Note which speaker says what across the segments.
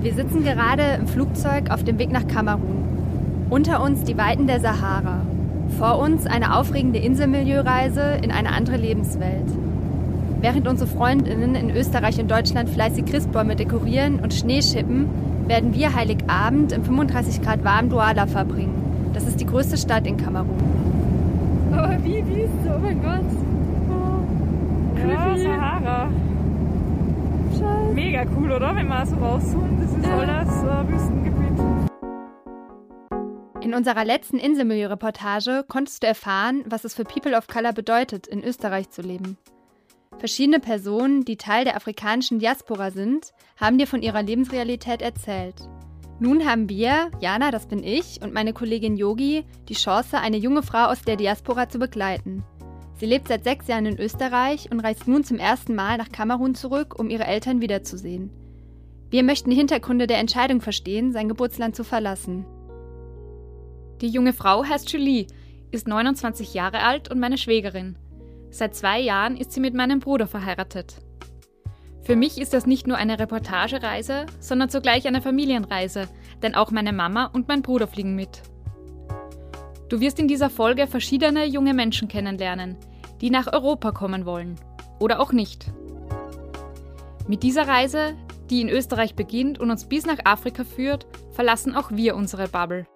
Speaker 1: Wir sitzen gerade im Flugzeug auf dem Weg nach Kamerun. Unter uns die Weiten der Sahara. Vor uns eine aufregende Inselmilieureise in eine andere Lebenswelt. Während unsere Freundinnen in Österreich und Deutschland fleißig Christbäume dekorieren und Schnee schippen, werden wir Heiligabend im 35 Grad warmen Douala verbringen. Das ist die größte Stadt in Kamerun.
Speaker 2: Aber wie, wie ist es? Oh mein Gott. Oh. Ja,
Speaker 3: Creepy.
Speaker 2: Sahara. Mega cool, oder? Wenn man so rauszoomt, das ist alles äh, Wüstengebiet.
Speaker 1: In unserer letzten Inselmilieu-Reportage konntest du erfahren, was es für People of Color bedeutet, in Österreich zu leben. Verschiedene Personen, die Teil der afrikanischen Diaspora sind, haben dir von ihrer Lebensrealität erzählt. Nun haben wir, Jana, das bin ich, und meine Kollegin Yogi, die Chance, eine junge Frau aus der Diaspora zu begleiten. Sie lebt seit sechs Jahren in Österreich und reist nun zum ersten Mal nach Kamerun zurück, um ihre Eltern wiederzusehen. Wir möchten die Hintergründe der Entscheidung verstehen, sein Geburtsland zu verlassen.
Speaker 4: Die junge Frau heißt Julie, ist 29 Jahre alt und meine Schwägerin. Seit zwei Jahren ist sie mit meinem Bruder verheiratet. Für mich ist das nicht nur eine Reportagereise, sondern zugleich eine Familienreise, denn auch meine Mama und mein Bruder fliegen mit. Du wirst in dieser Folge verschiedene junge Menschen kennenlernen, die nach Europa kommen wollen. Oder auch nicht. Mit dieser Reise, die in Österreich beginnt und uns bis nach Afrika führt, verlassen auch wir unsere Bubble.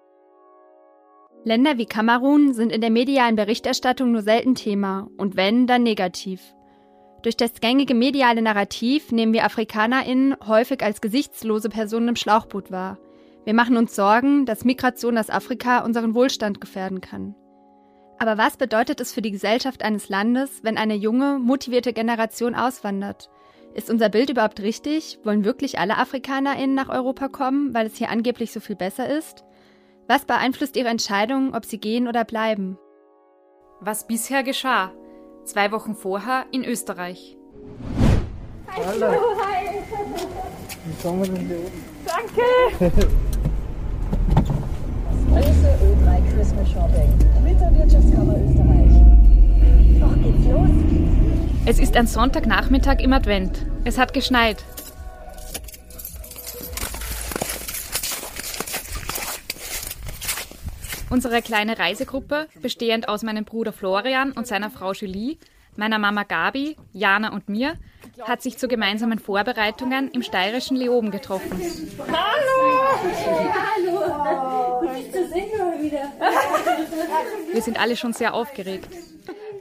Speaker 1: Länder wie Kamerun sind in der medialen Berichterstattung nur selten Thema und wenn, dann negativ. Durch das gängige mediale Narrativ nehmen wir AfrikanerInnen häufig als gesichtslose Personen im Schlauchboot wahr. Wir machen uns Sorgen, dass Migration aus Afrika unseren Wohlstand gefährden kann. Aber was bedeutet es für die Gesellschaft eines Landes, wenn eine junge, motivierte Generation auswandert? Ist unser Bild überhaupt richtig? Wollen wirklich alle AfrikanerInnen nach Europa kommen, weil es hier angeblich so viel besser ist? Was beeinflusst ihre Entscheidung, ob sie gehen oder bleiben?
Speaker 4: Was bisher geschah. Zwei Wochen vorher in Österreich.
Speaker 5: Hallo. Wie kommen wir denn hier oben?
Speaker 2: Danke!
Speaker 6: Große Ö3 Christmas Shopping mit der Wirtschaftskammer Österreich. Doch geht's los.
Speaker 4: Es ist ein Sonntagnachmittag im Advent. Es hat geschneit. Unsere kleine Reisegruppe, bestehend aus meinem Bruder Florian und seiner Frau Julie, meiner Mama Gabi, Jana und mir, hat sich zu gemeinsamen Vorbereitungen im steirischen Leoben getroffen. Wir sind alle schon sehr aufgeregt.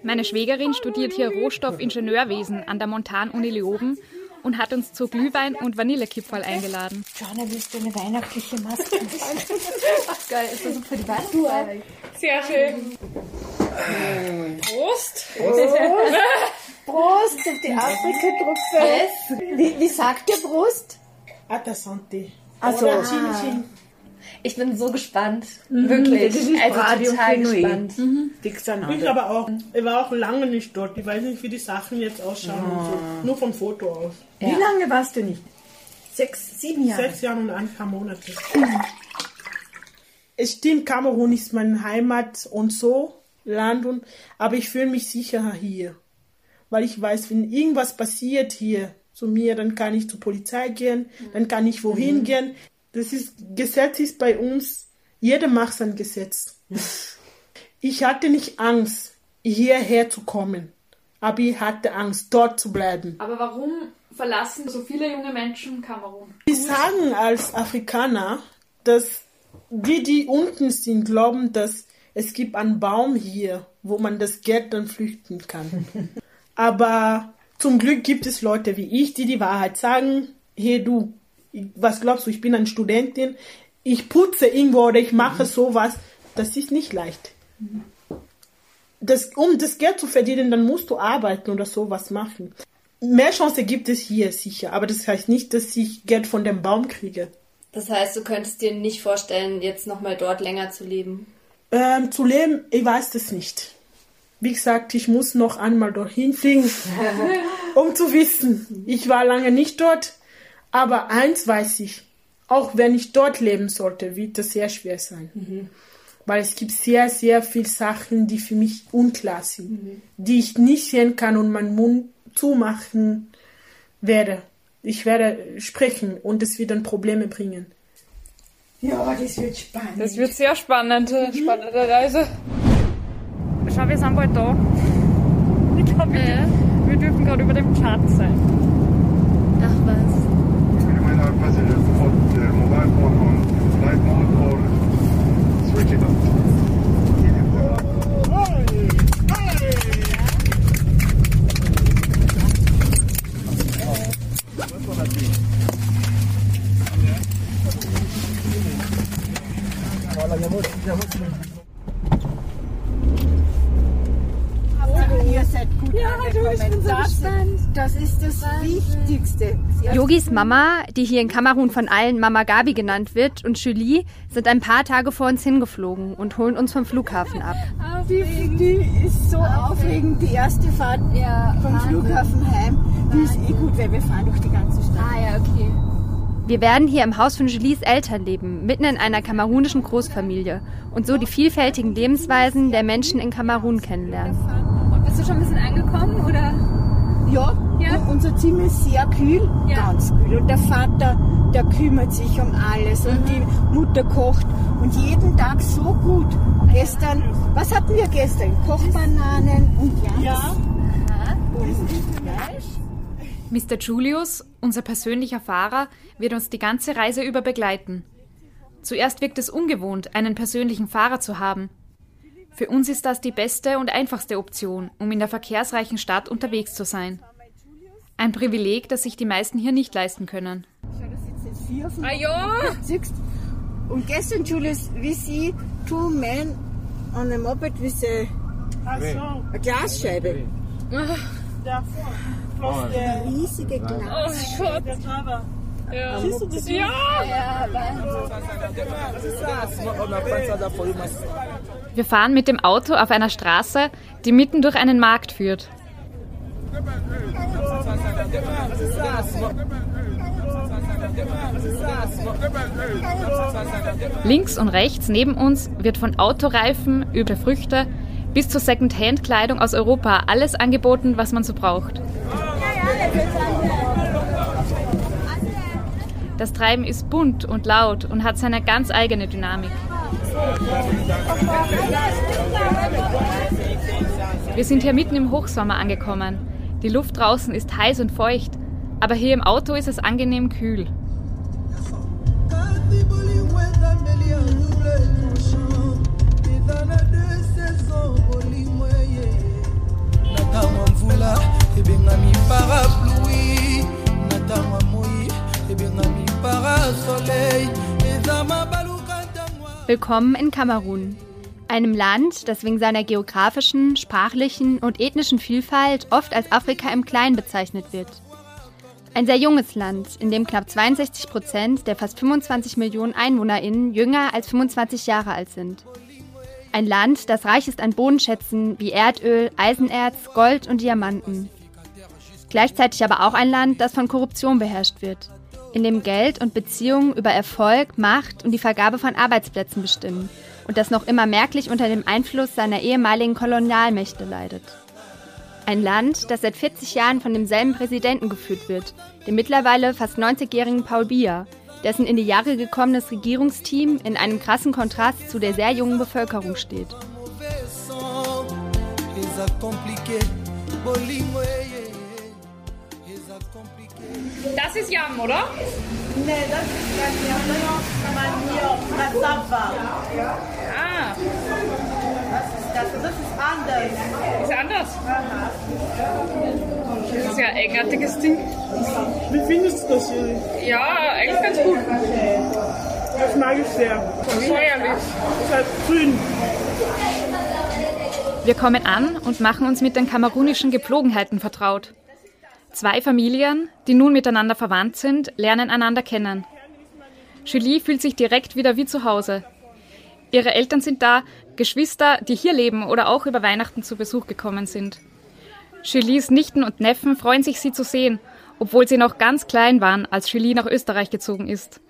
Speaker 4: Meine Schwägerin studiert hier Rohstoffingenieurwesen an der Montan-Uni Leoben und hat uns zu Glühwein und Vanillekipferl eingeladen.
Speaker 6: Joanna, willst du eine weihnachtliche Maske?
Speaker 1: Geil, ist das für die Weihnachtszeit?
Speaker 2: Sehr schön. Prost!
Speaker 6: Prost auf die Afrika-Truppe. Wie, wie sagt ihr Prost?
Speaker 7: Ata Santé.
Speaker 6: Also,
Speaker 7: Oder Chin Chin.
Speaker 3: Ich bin so gespannt. Wirklich.
Speaker 6: das ist
Speaker 3: also
Speaker 6: Radio
Speaker 3: total
Speaker 6: Fenouil.
Speaker 3: gespannt.
Speaker 7: Ich aber auch. Ich war auch lange nicht dort. Ich weiß nicht, wie die Sachen jetzt ausschauen. Und so. Nur vom Foto aus.
Speaker 6: wie lange warst du nicht? Sechs, sieben Jahre.
Speaker 7: Sechs Jahre und ein paar Monate. Es stimmt, Kamerun ist meine Heimat und so, Land und, aber ich fühle mich sicherer hier. Weil ich weiß, wenn irgendwas passiert hier zu mir, dann kann ich zur Polizei gehen, dann kann ich wohin gehen. Das ist, Gesetz ist bei uns, jeder macht sein Gesetz. Ich hatte nicht Angst, hierher zu kommen, aber ich hatte Angst, dort zu bleiben.
Speaker 4: Aber warum verlassen so viele junge Menschen Kamerun?
Speaker 7: Die sagen als Afrikaner, dass die, die unten sind, glauben, dass es gibt einen Baum hier, wo man das Geld dann flüchten kann. Aber zum Glück gibt es Leute wie ich, die die Wahrheit sagen. Hey du, was glaubst du, ich bin eine Studentin, ich putze irgendwo oder ich mache sowas. Das ist nicht leicht. Das, um das Geld zu verdienen, dann musst du arbeiten oder sowas machen. Mehr Chance gibt es hier sicher, aber das heißt nicht, dass ich Geld von dem Baum kriege.
Speaker 3: Das heißt, du könntest dir nicht vorstellen, jetzt nochmal dort länger zu leben.
Speaker 7: Ähm, zu leben, ich weiß das nicht.
Speaker 8: Wie gesagt, ich muss noch einmal dorthin fliegen, um zu wissen. Ich war lange nicht dort, aber eins weiß ich. Auch wenn ich dort leben sollte, wird das sehr schwer sein.
Speaker 3: Mhm.
Speaker 8: Weil es gibt sehr, sehr viele Sachen, die für mich unklar sind,
Speaker 3: Mhm.
Speaker 8: die ich nicht sehen kann und meinen Mund zumachen werde. Ich werde sprechen und es wird dann Probleme bringen.
Speaker 6: Ja, das wird spannend.
Speaker 2: Das wird sehr spannend, spannende Reise. Schau, wir sind bald da. Ich glaube, wir, wir dürfen gerade über dem Chart sein.
Speaker 3: Ach was.
Speaker 9: Reminder passengers to put their mobile phone on flight mode or switch it off.
Speaker 6: Ihr seid gut ja, angekommen. Du, ich bin so das, gespannt. das ist das Wichtigste.
Speaker 1: Yogis Mama, die hier in Kamerun von allen Mama Gabi genannt wird, und Julie sind ein paar Tage vor uns hingeflogen und holen uns vom Flughafen ab.
Speaker 6: Die, die ist so aufregend, die erste Fahrt
Speaker 3: Ja,
Speaker 6: vom
Speaker 3: Wahnsinn.
Speaker 6: Flughafen heim. Die ist eh gut, weil wir fahren durch die ganze Stadt.
Speaker 3: Ah ja, okay.
Speaker 1: Wir werden hier im Haus von Julies Eltern leben, mitten in einer kamerunischen Großfamilie und so die vielfältigen Lebensweisen der Menschen in Kamerun kennenlernen.
Speaker 2: Und bist du schon ein bisschen angekommen, oder?
Speaker 6: Ja,
Speaker 2: Ja.
Speaker 6: unser Zimmer ist sehr kühl,
Speaker 2: Ja.
Speaker 6: ganz kühl. Und der Vater, der kümmert sich um alles und die Mutter kocht. Und jeden Tag so gut. Gestern, was hatten wir gestern? Kochbananen und ja. Und Fleisch.
Speaker 4: Mr. Julius, unser persönlicher Fahrer, wird uns die ganze Reise über begleiten. Zuerst wirkt es ungewohnt, einen persönlichen Fahrer zu haben. Für uns ist das die beste und einfachste Option, um in der verkehrsreichen Stadt unterwegs zu sein. Ein Privileg, das sich die meisten hier nicht leisten können.
Speaker 2: Ah ja!
Speaker 6: Und gestern, Julius, wie sie, two men on a moped with a, a Glasscheibe. Eine riesige
Speaker 2: Oh
Speaker 6: Glas.
Speaker 2: Ja. Siehst du das? Ja!
Speaker 4: Wir fahren mit dem Auto auf einer Straße, die mitten durch einen Markt führt. Links und rechts neben uns wird von Autoreifen über Früchte bis zur Second-Hand-Kleidung aus Europa alles angeboten, was man so braucht. Das Treiben ist bunt und laut und hat seine ganz eigene Dynamik. Wir sind hier mitten im Hochsommer angekommen. Die Luft draußen ist heiß und feucht, aber hier im Auto ist es angenehm kühl.
Speaker 1: Willkommen in Kamerun, einem Land, das wegen seiner geografischen, sprachlichen und ethnischen Vielfalt oft als Afrika im Kleinen bezeichnet wird. Ein sehr junges Land, in dem knapp 62 Prozent der fast 25 Millionen EinwohnerInnen jünger als 25 Jahre alt sind. Ein Land, das reich ist an Bodenschätzen wie Erdöl, Eisenerz, Gold und Diamanten. Gleichzeitig aber auch ein Land, das von Korruption beherrscht wird, in dem Geld und Beziehungen über Erfolg, Macht und die Vergabe von Arbeitsplätzen bestimmen und das noch immer merklich unter dem Einfluss seiner ehemaligen Kolonialmächte leidet. Ein Land, das seit 40 Jahren von demselben Präsidenten geführt wird, dem mittlerweile fast 90-jährigen Paul Biya, dessen in die Jahre gekommenes Regierungsteam in einem krassen Kontrast zu der sehr jungen Bevölkerung steht.
Speaker 2: Das ist Yam, oder? Ah. Ist anders. Das ist ja ein eigenartiges Ding.
Speaker 8: Wie findest du das, Julie?
Speaker 2: Ja, eigentlich ganz gut.
Speaker 8: Das mag ich sehr.
Speaker 2: Säuerlich.
Speaker 8: ist halt grün.
Speaker 4: Wir kommen an und machen uns mit den kamerunischen Gepflogenheiten vertraut. Zwei Familien, die nun miteinander verwandt sind, lernen einander kennen. Julie fühlt sich direkt wieder wie zu Hause. Ihre Eltern sind da, Geschwister, die hier leben oder auch über Weihnachten zu Besuch gekommen sind. Julies Nichten und Neffen freuen sich, sie zu sehen, obwohl sie noch ganz klein waren, als Julie nach Österreich gezogen ist.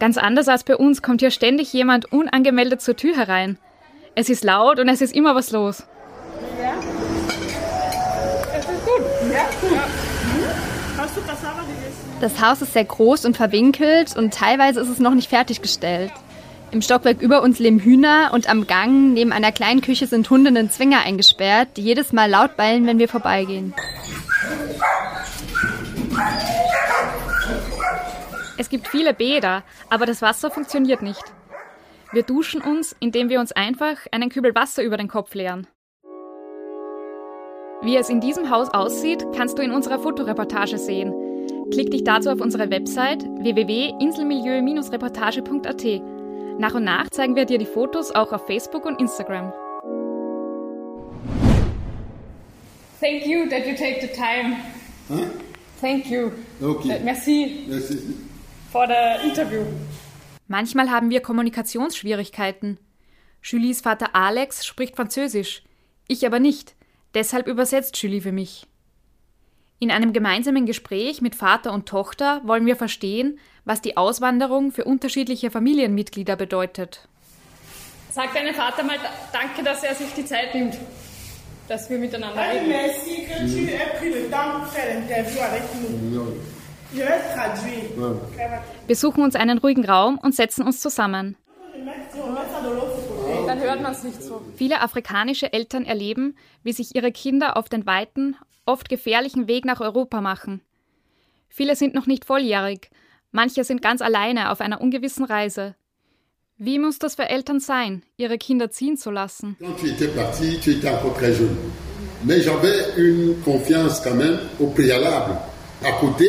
Speaker 4: Ganz anders als bei uns kommt hier ständig jemand unangemeldet zur Tür herein. Es ist laut und es ist immer was los.
Speaker 1: Das Haus ist sehr groß und verwinkelt und teilweise ist es noch nicht fertiggestellt. Im Stockwerk über uns leben Hühner und am Gang neben einer kleinen Küche sind Hunde in den Zwinger eingesperrt, die jedes Mal laut bellen, wenn wir vorbeigehen.
Speaker 4: Es gibt viele Bäder, aber das Wasser funktioniert nicht. Wir duschen uns, indem wir uns einfach einen Kübel Wasser über den Kopf leeren. Wie es in diesem Haus aussieht, kannst du in unserer Fotoreportage sehen. Klick dich dazu auf unsere Website www.inselmilieu-reportage.at. Nach und nach zeigen wir dir die Fotos auch auf Facebook und Instagram.
Speaker 2: Thank you that you take the time.
Speaker 10: Hein?
Speaker 2: Thank you.
Speaker 10: Ok.
Speaker 2: Uh, Merci
Speaker 10: Merci.
Speaker 2: for the interview.
Speaker 4: Manchmal haben wir Kommunikationsschwierigkeiten. Julies Vater Alex spricht Französisch, ich aber nicht. Deshalb übersetzt Julie für mich. In einem gemeinsamen Gespräch mit Vater und Tochter wollen wir verstehen, was die Auswanderung für unterschiedliche Familienmitglieder bedeutet.
Speaker 2: Sag deinem Vater mal danke, dass er sich die Zeit nimmt, dass wir miteinander reden.
Speaker 8: traduire.
Speaker 4: Wir suchen uns einen ruhigen Raum und setzen uns zusammen.
Speaker 2: Dann hört man es nicht so.
Speaker 4: Viele afrikanische Eltern erleben, wie sich ihre Kinder auf den weiten, oft gefährlichen Weg nach Europa machen. Viele sind noch nicht volljährig, manche sind ganz alleine auf einer ungewissen Reise. Wie muss das für Eltern sein, ihre Kinder ziehen zu lassen?
Speaker 10: Mais j'avais une confiance quand même au préalable. À côté,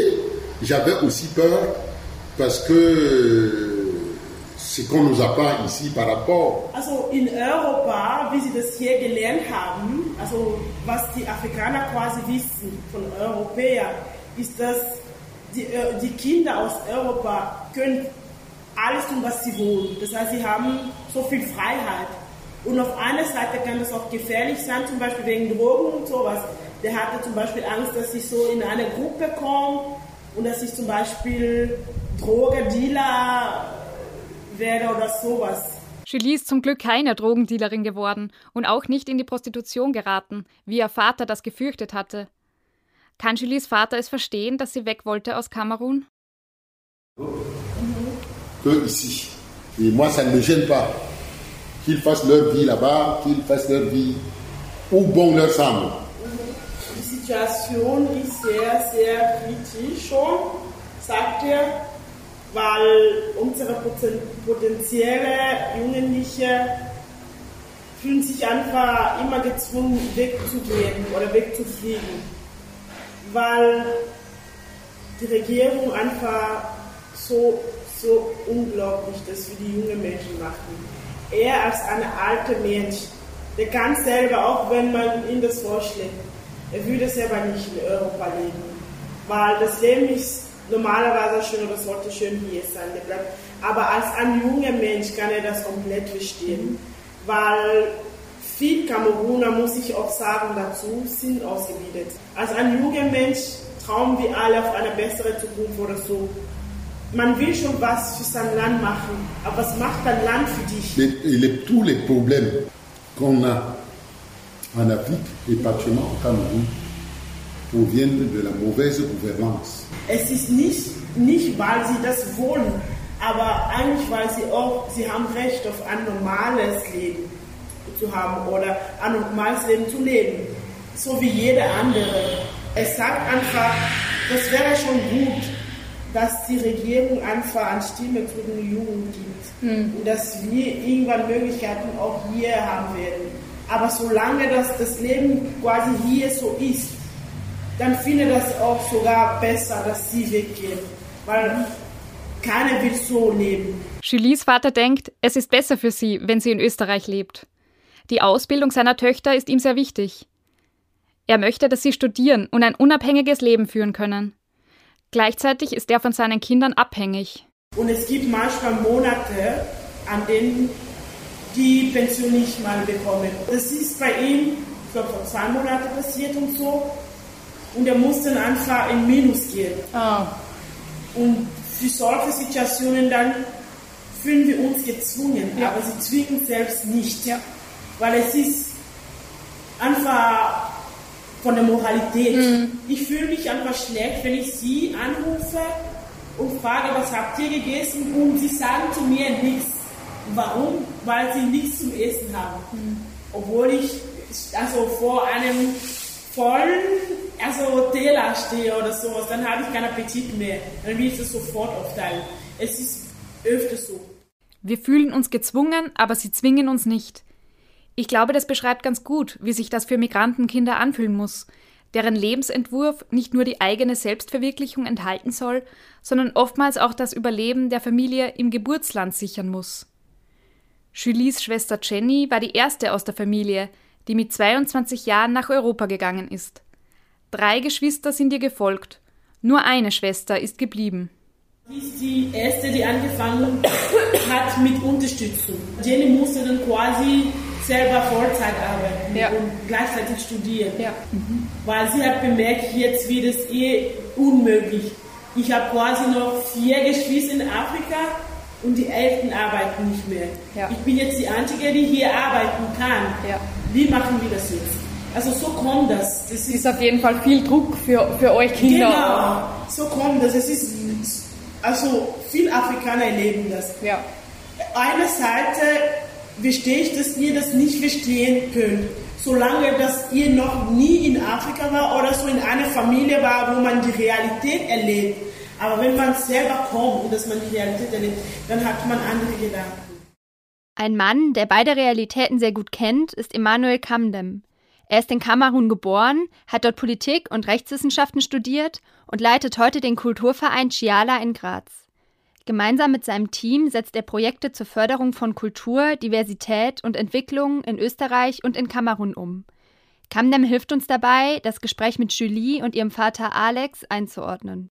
Speaker 10: j'avais aussi peur parce que ce qu'on nous apprend ici par rapport
Speaker 8: Also in Europa, wie sie das hier gelernt haben, also was die Afrikaner quasi wissen von Europäern, ist, dass die, äh, die Kinder aus Europa können alles tun, was sie wollen. Das heißt, sie haben so viel Freiheit. Und auf einer Seite kann das auch gefährlich sein, zum Beispiel wegen Drogen und sowas. Der hatte zum Beispiel Angst, dass ich so in eine Gruppe komme und dass ich zum Beispiel Drogendealer werde oder sowas.
Speaker 4: Julie ist zum Glück keine Drogendealerin geworden und auch nicht in die Prostitution geraten, wie ihr Vater das gefürchtet hatte. Kann Julies Vater es verstehen, dass sie weg wollte aus Kamerun?
Speaker 10: que ici. Et moi, ça ne me gêne pas. Qu'ils fassent leur vie là-bas, qu'ils fassent leur vie où bon leur semble.
Speaker 8: Die Situation ist sehr, sehr kritisch schon, sagt er, weil unsere poten- potenzielle Jugendliche fühlen sich einfach immer gezwungen, wegzugehen oder wegzufliegen, weil die Regierung einfach so, so unglaublich das für die jungen Menschen machen. Er als ein alter Mensch, der kann selber, auch wenn man ihm das vorschlägt, er würde selber nicht in Europa leben. Weil das Leben ist normalerweise schön oder sollte schön hier sein. Der bleibt. Aber als ein junger Mensch kann er das komplett verstehen. Weil viele Kameruner, muss ich auch sagen, dazu sind ausgebildet. Als ein junger Mensch trauen wir alle auf eine bessere Zukunft oder so. Man will schon was für sein Land machen, aber was macht dein Land für dich?
Speaker 10: Les- les- tous les problèmes qu'on a en Afrique et particulièrement au Cameroun proviennent de la mauvaise gouvernance.
Speaker 8: Es ist nicht, nicht, weil sie das wollen, aber eigentlich, weil sie auch, sie haben Recht auf ein normales Leben zu haben oder ein normales Leben zu leben, so wie jeder andere. Es sagt einfach, das wäre schon gut, dass die Regierung einfach eine Stimme zu den Jungen gibt und dass wir irgendwann Möglichkeiten auch hier haben werden. Aber solange das, das Leben quasi hier so ist, dann finde das auch sogar besser, dass sie weggehen. Weil keiner will so leben.
Speaker 4: Julies Vater denkt, es ist besser für sie, wenn sie in Österreich lebt. Die Ausbildung seiner Töchter ist ihm sehr wichtig. Er möchte, dass sie studieren und ein unabhängiges Leben führen können. Gleichzeitig ist er von seinen Kindern abhängig.
Speaker 8: Und es gibt manchmal Monate, an denen die Pension nicht mal bekommen. Das ist bei ihm, ich glaube, vor zwei Monaten passiert und so. Und er musste dann einfach in Minus gehen.
Speaker 2: Ah.
Speaker 8: Und für solche Situationen dann fühlen wir uns gezwungen,
Speaker 2: Ja.
Speaker 8: aber sie zwingen selbst nicht. Weil es ist einfach von der Moralität.
Speaker 2: Mhm.
Speaker 8: Ich fühle mich einfach schlecht, wenn ich sie anrufe und frage, was habt ihr gegessen? Und sie sagen zu mir nichts. Warum? Weil sie nichts zum Essen haben.
Speaker 2: Mhm.
Speaker 8: Obwohl ich also vor einem vollen also Teller stehe oder sowas, dann habe ich keinen Appetit mehr. Dann will ich das sofort aufteilen. Es ist öfter so.
Speaker 4: Wir fühlen uns gezwungen, aber sie zwingen uns nicht. Ich glaube, das beschreibt ganz gut, wie sich das für Migrantenkinder anfühlen muss, deren Lebensentwurf nicht nur die eigene Selbstverwirklichung enthalten soll, sondern oftmals auch das Überleben der Familie im Geburtsland sichern muss. Julies Schwester Jenny war die erste aus der Familie, die mit 22 Jahren nach Europa gegangen ist. Drei Geschwister sind ihr gefolgt, nur eine Schwester ist geblieben.
Speaker 8: Sie ist die erste, die angefangen hat mit Unterstützung. Jenny musste dann quasi selber Vollzeit arbeiten
Speaker 2: Ja.
Speaker 8: und gleichzeitig studieren.
Speaker 2: Ja.
Speaker 8: Weil sie hat bemerkt, jetzt wird es eh unmöglich. Ich habe quasi noch vier Geschwister in Afrika und die Eltern arbeiten nicht mehr.
Speaker 2: Ja.
Speaker 8: Ich bin jetzt die Einzige, die hier arbeiten kann.
Speaker 2: Ja.
Speaker 8: Wie machen wir das jetzt? Also so kommt das. Das
Speaker 2: Es ist auf jeden Fall viel Druck für, für euch Kinder.
Speaker 8: Genau, so kommt das. Es ist, also viele Afrikaner erleben das.
Speaker 2: Ja.
Speaker 8: Eine Seite verstehe ich, dass ihr das nicht verstehen könnt, solange dass ihr noch nie in Afrika war oder so in einer Familie war, wo man die Realität erlebt. Aber wenn man selber kommt und dass man die Realität erlebt, dann hat man andere Gedanken.
Speaker 1: Ein Mann, der beide Realitäten sehr gut kennt, ist Emmanuel Kamdem. Er ist in Kamerun geboren, hat dort Politik und Rechtswissenschaften studiert und leitet heute den Kulturverein Chiala in Graz. Gemeinsam mit seinem Team setzt er Projekte zur Förderung von Kultur, Diversität und Entwicklung in Österreich und in Kamerun um. Kamdem hilft uns dabei, das Gespräch mit Julie und ihrem Vater Alex einzuordnen.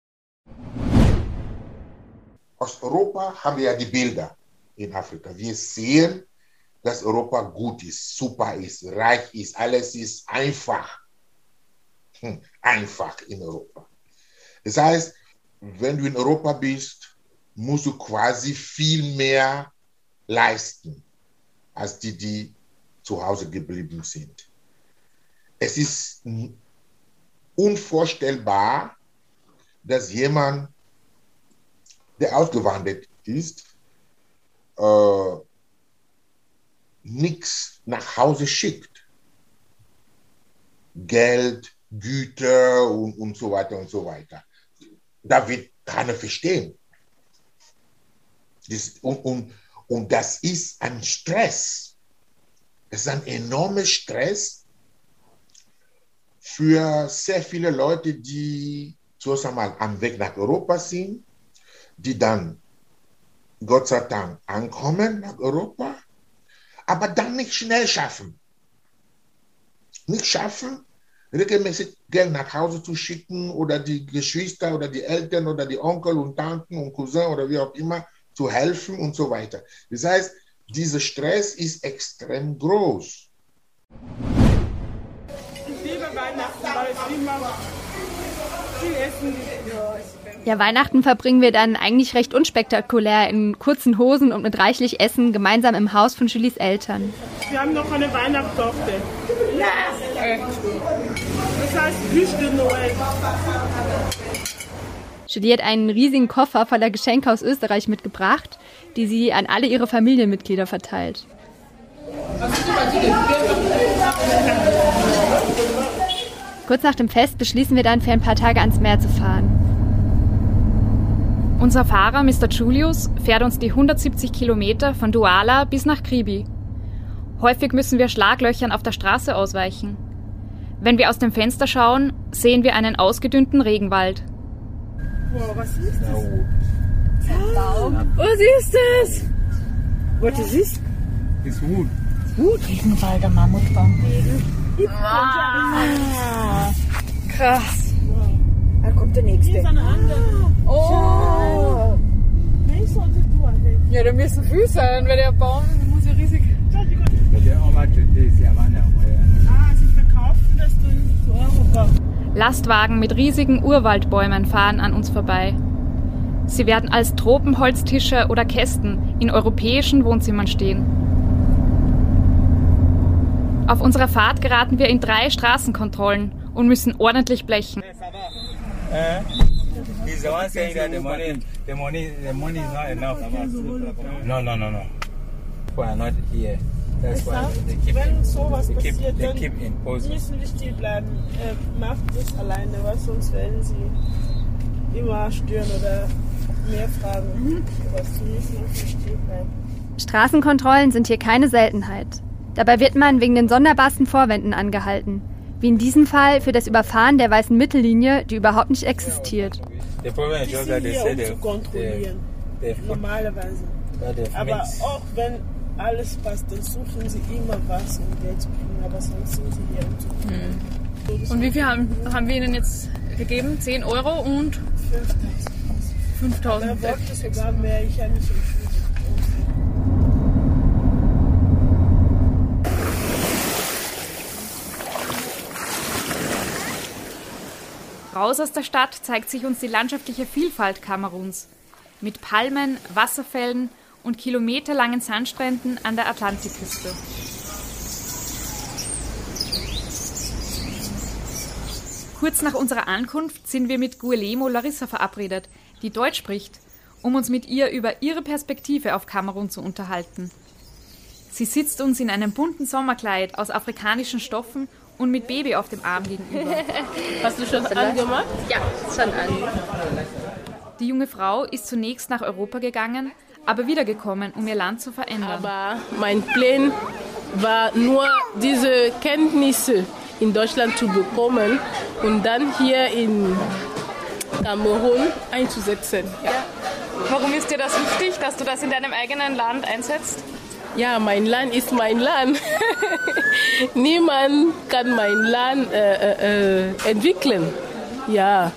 Speaker 11: Aus Europa haben wir ja die Bilder in Afrika. Wir sehen, dass Europa gut ist, super ist, reich ist, alles ist einfach. Hm, einfach in Europa. Das heißt, wenn du in Europa bist, musst du quasi viel mehr leisten als die, die zu Hause geblieben sind. Es ist unvorstellbar, dass jemand, der ausgewandert ist, äh, nichts nach Hause schickt. Geld, Güter und, und so weiter und so weiter. Da wird keiner verstehen. Das, und, und, und das ist ein Stress. Das ist ein enormer Stress für sehr viele Leute, die einmal am Weg nach Europa sind, die dann Gott sei Dank ankommen nach Europa, aber dann nicht schnell schaffen. Nicht schaffen, regelmäßig Geld nach Hause zu schicken oder die Geschwister oder die Eltern oder die Onkel und Tanten und Cousin oder wie auch immer zu helfen und so weiter. Das heißt, dieser Stress ist extrem groß.
Speaker 8: Liebe Weihnachten, weil es immer.
Speaker 1: Ja, Weihnachten verbringen wir dann eigentlich recht unspektakulär in kurzen Hosen und mit reichlich Essen gemeinsam im Haus von Julies Eltern.
Speaker 8: Wir haben noch eine Weihnachtstochter. Das heißt Wüste Noel.
Speaker 1: Julie hat einen riesigen Koffer voller Geschenke aus Österreich mitgebracht, die sie an alle ihre Familienmitglieder verteilt. Kurz nach dem Fest beschließen wir dann, für ein paar Tage ans Meer zu fahren.
Speaker 4: Unser Fahrer, Mr. Julius, fährt uns die 170 Kilometer von Douala bis nach Kribi. Häufig müssen wir Schlaglöchern auf der Straße ausweichen. Wenn wir aus dem Fenster schauen, sehen wir einen ausgedünnten Regenwald.
Speaker 8: Wow, was ist das?
Speaker 6: Was ist das? Was das ist?
Speaker 12: Das Hut.
Speaker 6: Hut? Regenwalder Mammutbaum.
Speaker 2: Krass.
Speaker 6: Da kommt der nächste.
Speaker 8: Hier ist eine andere.
Speaker 2: Oh.
Speaker 8: Nein, sollte du.
Speaker 2: Ja, da müssen viel sein, weil der Baum muss ja riesig.
Speaker 8: Da
Speaker 6: Ah, sie verkaufen das zu Europa.
Speaker 4: Lastwagen mit riesigen Urwaldbäumen fahren an uns vorbei. Sie werden als Tropenholztische oder Kästen in europäischen Wohnzimmern stehen. Auf unserer Fahrt geraten wir in drei Straßenkontrollen und müssen ordentlich blechen.
Speaker 12: He's the one saying that the money, the money, the money is not enough. No, no, no, no. We are not here. That's why they keep,
Speaker 8: Wenn sowas
Speaker 12: they keep,
Speaker 8: passiert,
Speaker 12: they
Speaker 8: dann
Speaker 12: keep imposing.
Speaker 8: müssen die still bleiben. Äh, macht das alleine, weil sonst werden sie immer stören oder mehr fragen. Aber sie müssen einfach still bleiben.
Speaker 1: Straßenkontrollen sind hier keine Seltenheit. Dabei wird man wegen den sonderbarsten Vorwänden angehalten. Wie in diesem Fall für das Überfahren der weißen Mittellinie, die überhaupt nicht existiert.
Speaker 8: Um Normalerweise. Aber auch wenn alles passt, dann suchen sie immer was, um Geld zu kriegen. Aber sonst sind sie hier, um zu kontrollieren.
Speaker 2: Und wie viel haben, haben wir Ihnen jetzt gegeben? 10 Euro und 5000.
Speaker 8: Er wollte sogar mehr, ich habe mich entschuldigt.
Speaker 4: Raus aus der Stadt zeigt sich uns die landschaftliche Vielfalt Kameruns. Mit Palmen, Wasserfällen und kilometerlangen Sandstränden an der Atlantikküste. Kurz nach unserer Ankunft sind wir mit Guillermo Larissa verabredet, die Deutsch spricht, um uns mit ihr über ihre Perspektive auf Kamerun zu unterhalten. Sie sitzt uns in einem bunten Sommerkleid aus afrikanischen Stoffen und mit Baby auf dem Arm gegenüber.
Speaker 13: Hast du schon angemacht? Ja, schon an.
Speaker 4: Die junge Frau ist zunächst nach Europa gegangen, aber wiedergekommen, um ihr Land zu verändern.
Speaker 13: Aber mein Plan war nur, diese Kenntnisse in Deutschland zu bekommen und dann hier in Kamerun einzusetzen. Ja.
Speaker 2: Warum ist dir das wichtig, dass du das in deinem eigenen Land einsetzt?
Speaker 13: Ja, mein Land ist mein Land. Niemand kann mein Land äh, äh, entwickeln. Ja,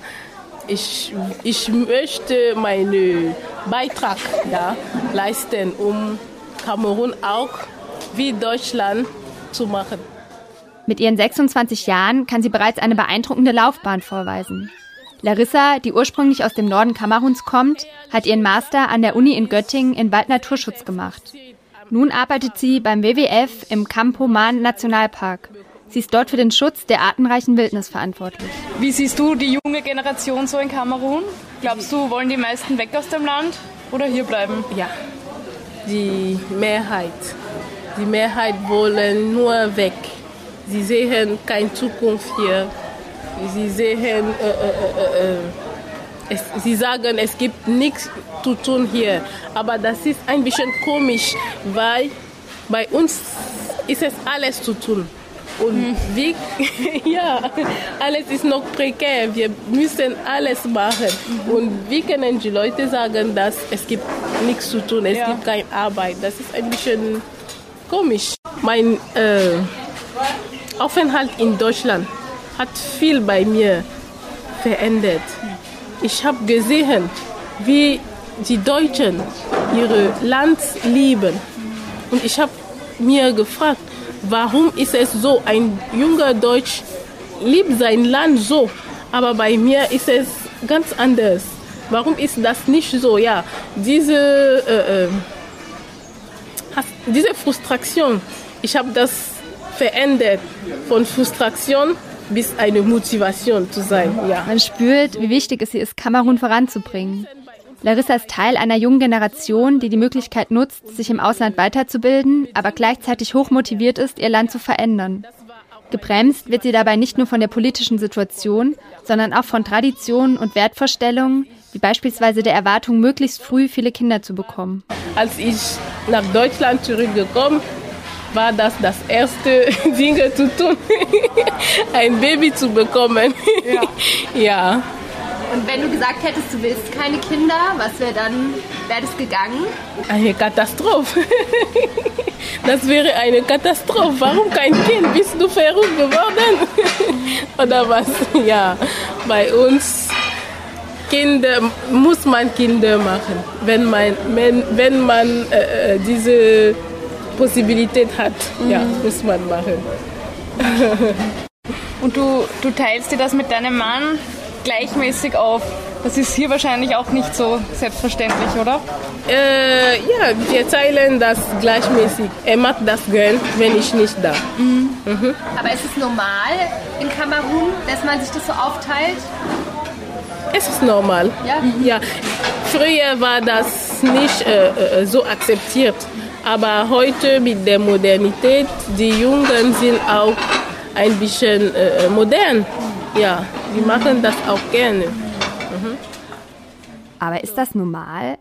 Speaker 13: ich, ich möchte meinen Beitrag ja, leisten, um Kamerun auch wie Deutschland zu machen.
Speaker 1: Mit ihren 26 Jahren kann sie bereits eine beeindruckende Laufbahn vorweisen. Larissa, die ursprünglich aus dem Norden Kameruns kommt, hat ihren Master an der Uni in Göttingen in Waldnaturschutz gemacht. Nun arbeitet sie beim WWF im Campo Man Nationalpark. Sie ist dort für den Schutz der artenreichen Wildnis verantwortlich.
Speaker 2: Wie siehst du die junge Generation so in Kamerun? Glaubst du, wollen die meisten weg aus dem Land oder hier bleiben?
Speaker 13: Ja, die Mehrheit. Die Mehrheit wollen nur weg. Sie sehen keine Zukunft hier. Sie sehen, äh, äh, äh, es, sie sagen, es gibt nichts zu tun hier. Aber das ist ein bisschen komisch, weil bei uns ist es alles zu tun. Und wie, ja, alles ist noch prekär. Wir müssen alles machen. Und wie können die Leute sagen, dass es gibt nichts zu tun, es
Speaker 2: Ja.
Speaker 13: gibt keine Arbeit? Das ist ein bisschen komisch. Mein äh, Aufenthalt in Deutschland hat viel bei mir verändert. Ich habe gesehen, wie die Deutschen ihr Land lieben. Und ich habe mir gefragt, warum ist es so, ein junger Deutsch liebt sein Land so, aber bei mir ist es ganz anders. Warum ist das nicht so? Ja, diese, äh, äh, hast- diese Frustration, ich habe das verändert von Frustration bis eine Motivation zu sein. Ja.
Speaker 1: Man spürt, wie wichtig es hier ist, Kamerun voranzubringen. Larissa ist Teil einer jungen Generation, die die Möglichkeit nutzt, sich im Ausland weiterzubilden, aber gleichzeitig hoch motiviert ist, ihr Land zu verändern. Gebremst wird sie dabei nicht nur von der politischen Situation, sondern auch von Traditionen und Wertvorstellungen, wie beispielsweise der Erwartung, möglichst früh viele Kinder zu bekommen.
Speaker 13: Als ich nach Deutschland zurückgekommen war das das erste Ding zu tun, ein Baby zu bekommen. Ja. ja.
Speaker 3: Und wenn du gesagt hättest, du willst keine Kinder, was wäre dann, wäre das gegangen?
Speaker 13: Eine Katastrophe. Das wäre eine Katastrophe. Warum kein Kind? Bist du verrückt geworden? Oder was? Ja, bei uns Kinder muss man Kinder machen. Wenn man, wenn, wenn man äh, äh, diese Possibilität hat, ja, muss man machen.
Speaker 2: Und du, du teilst dir das mit deinem Mann gleichmäßig auf. Das ist hier wahrscheinlich auch nicht so selbstverständlich, oder?
Speaker 13: Äh, ja, wir teilen das gleichmäßig. Er macht das gern, wenn ich nicht da. Mhm.
Speaker 3: Aber ist es normal in Kamerun, dass man sich das so aufteilt?
Speaker 13: Es ist normal.
Speaker 3: Ja?
Speaker 13: Ja. Früher war das nicht äh, äh, so akzeptiert. Aber heute mit der Modernität, die Jungen sind auch ein bisschen äh, modern. Ja, die machen das auch gerne. Mhm.
Speaker 1: Aber ist das normal?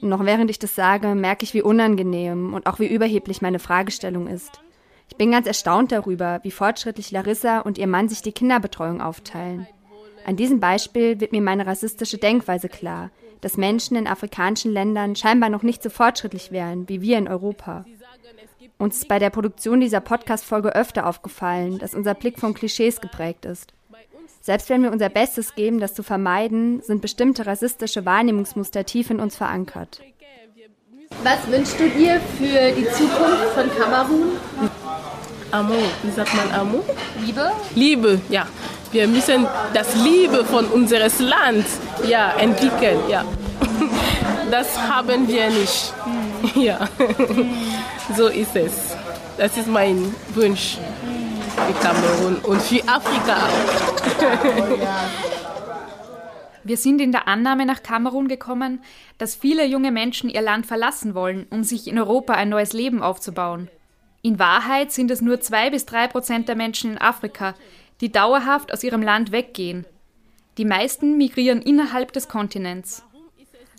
Speaker 1: Noch während ich das sage, merke ich, wie unangenehm und auch wie überheblich meine Fragestellung ist. Ich bin ganz erstaunt darüber, wie fortschrittlich Larissa und ihr Mann sich die Kinderbetreuung aufteilen. An diesem Beispiel wird mir meine rassistische Denkweise klar, dass Menschen in afrikanischen Ländern scheinbar noch nicht so fortschrittlich wären wie wir in Europa. Uns ist bei der Produktion dieser Podcast-Folge öfter aufgefallen, dass unser Blick von Klischees geprägt ist. Selbst wenn wir unser Bestes geben, das zu vermeiden, sind bestimmte rassistische Wahrnehmungsmuster tief in uns verankert.
Speaker 3: Was wünschst du dir für die Zukunft von Kamerun?
Speaker 13: Amour, wie sagt man Amour?
Speaker 3: Liebe?
Speaker 13: Liebe, ja. Wir müssen das Liebe von unseres Land ja, entwickeln, ja. Das haben wir nicht. Ja. So ist es. Das ist mein Wunsch für Kamerun und für Afrika.
Speaker 4: Wir sind in der Annahme nach Kamerun gekommen, dass viele junge Menschen ihr Land verlassen wollen, um sich in Europa ein neues Leben aufzubauen. In Wahrheit sind es nur zwei bis drei Prozent der Menschen in Afrika, die dauerhaft aus ihrem Land weggehen. Die meisten migrieren innerhalb des Kontinents.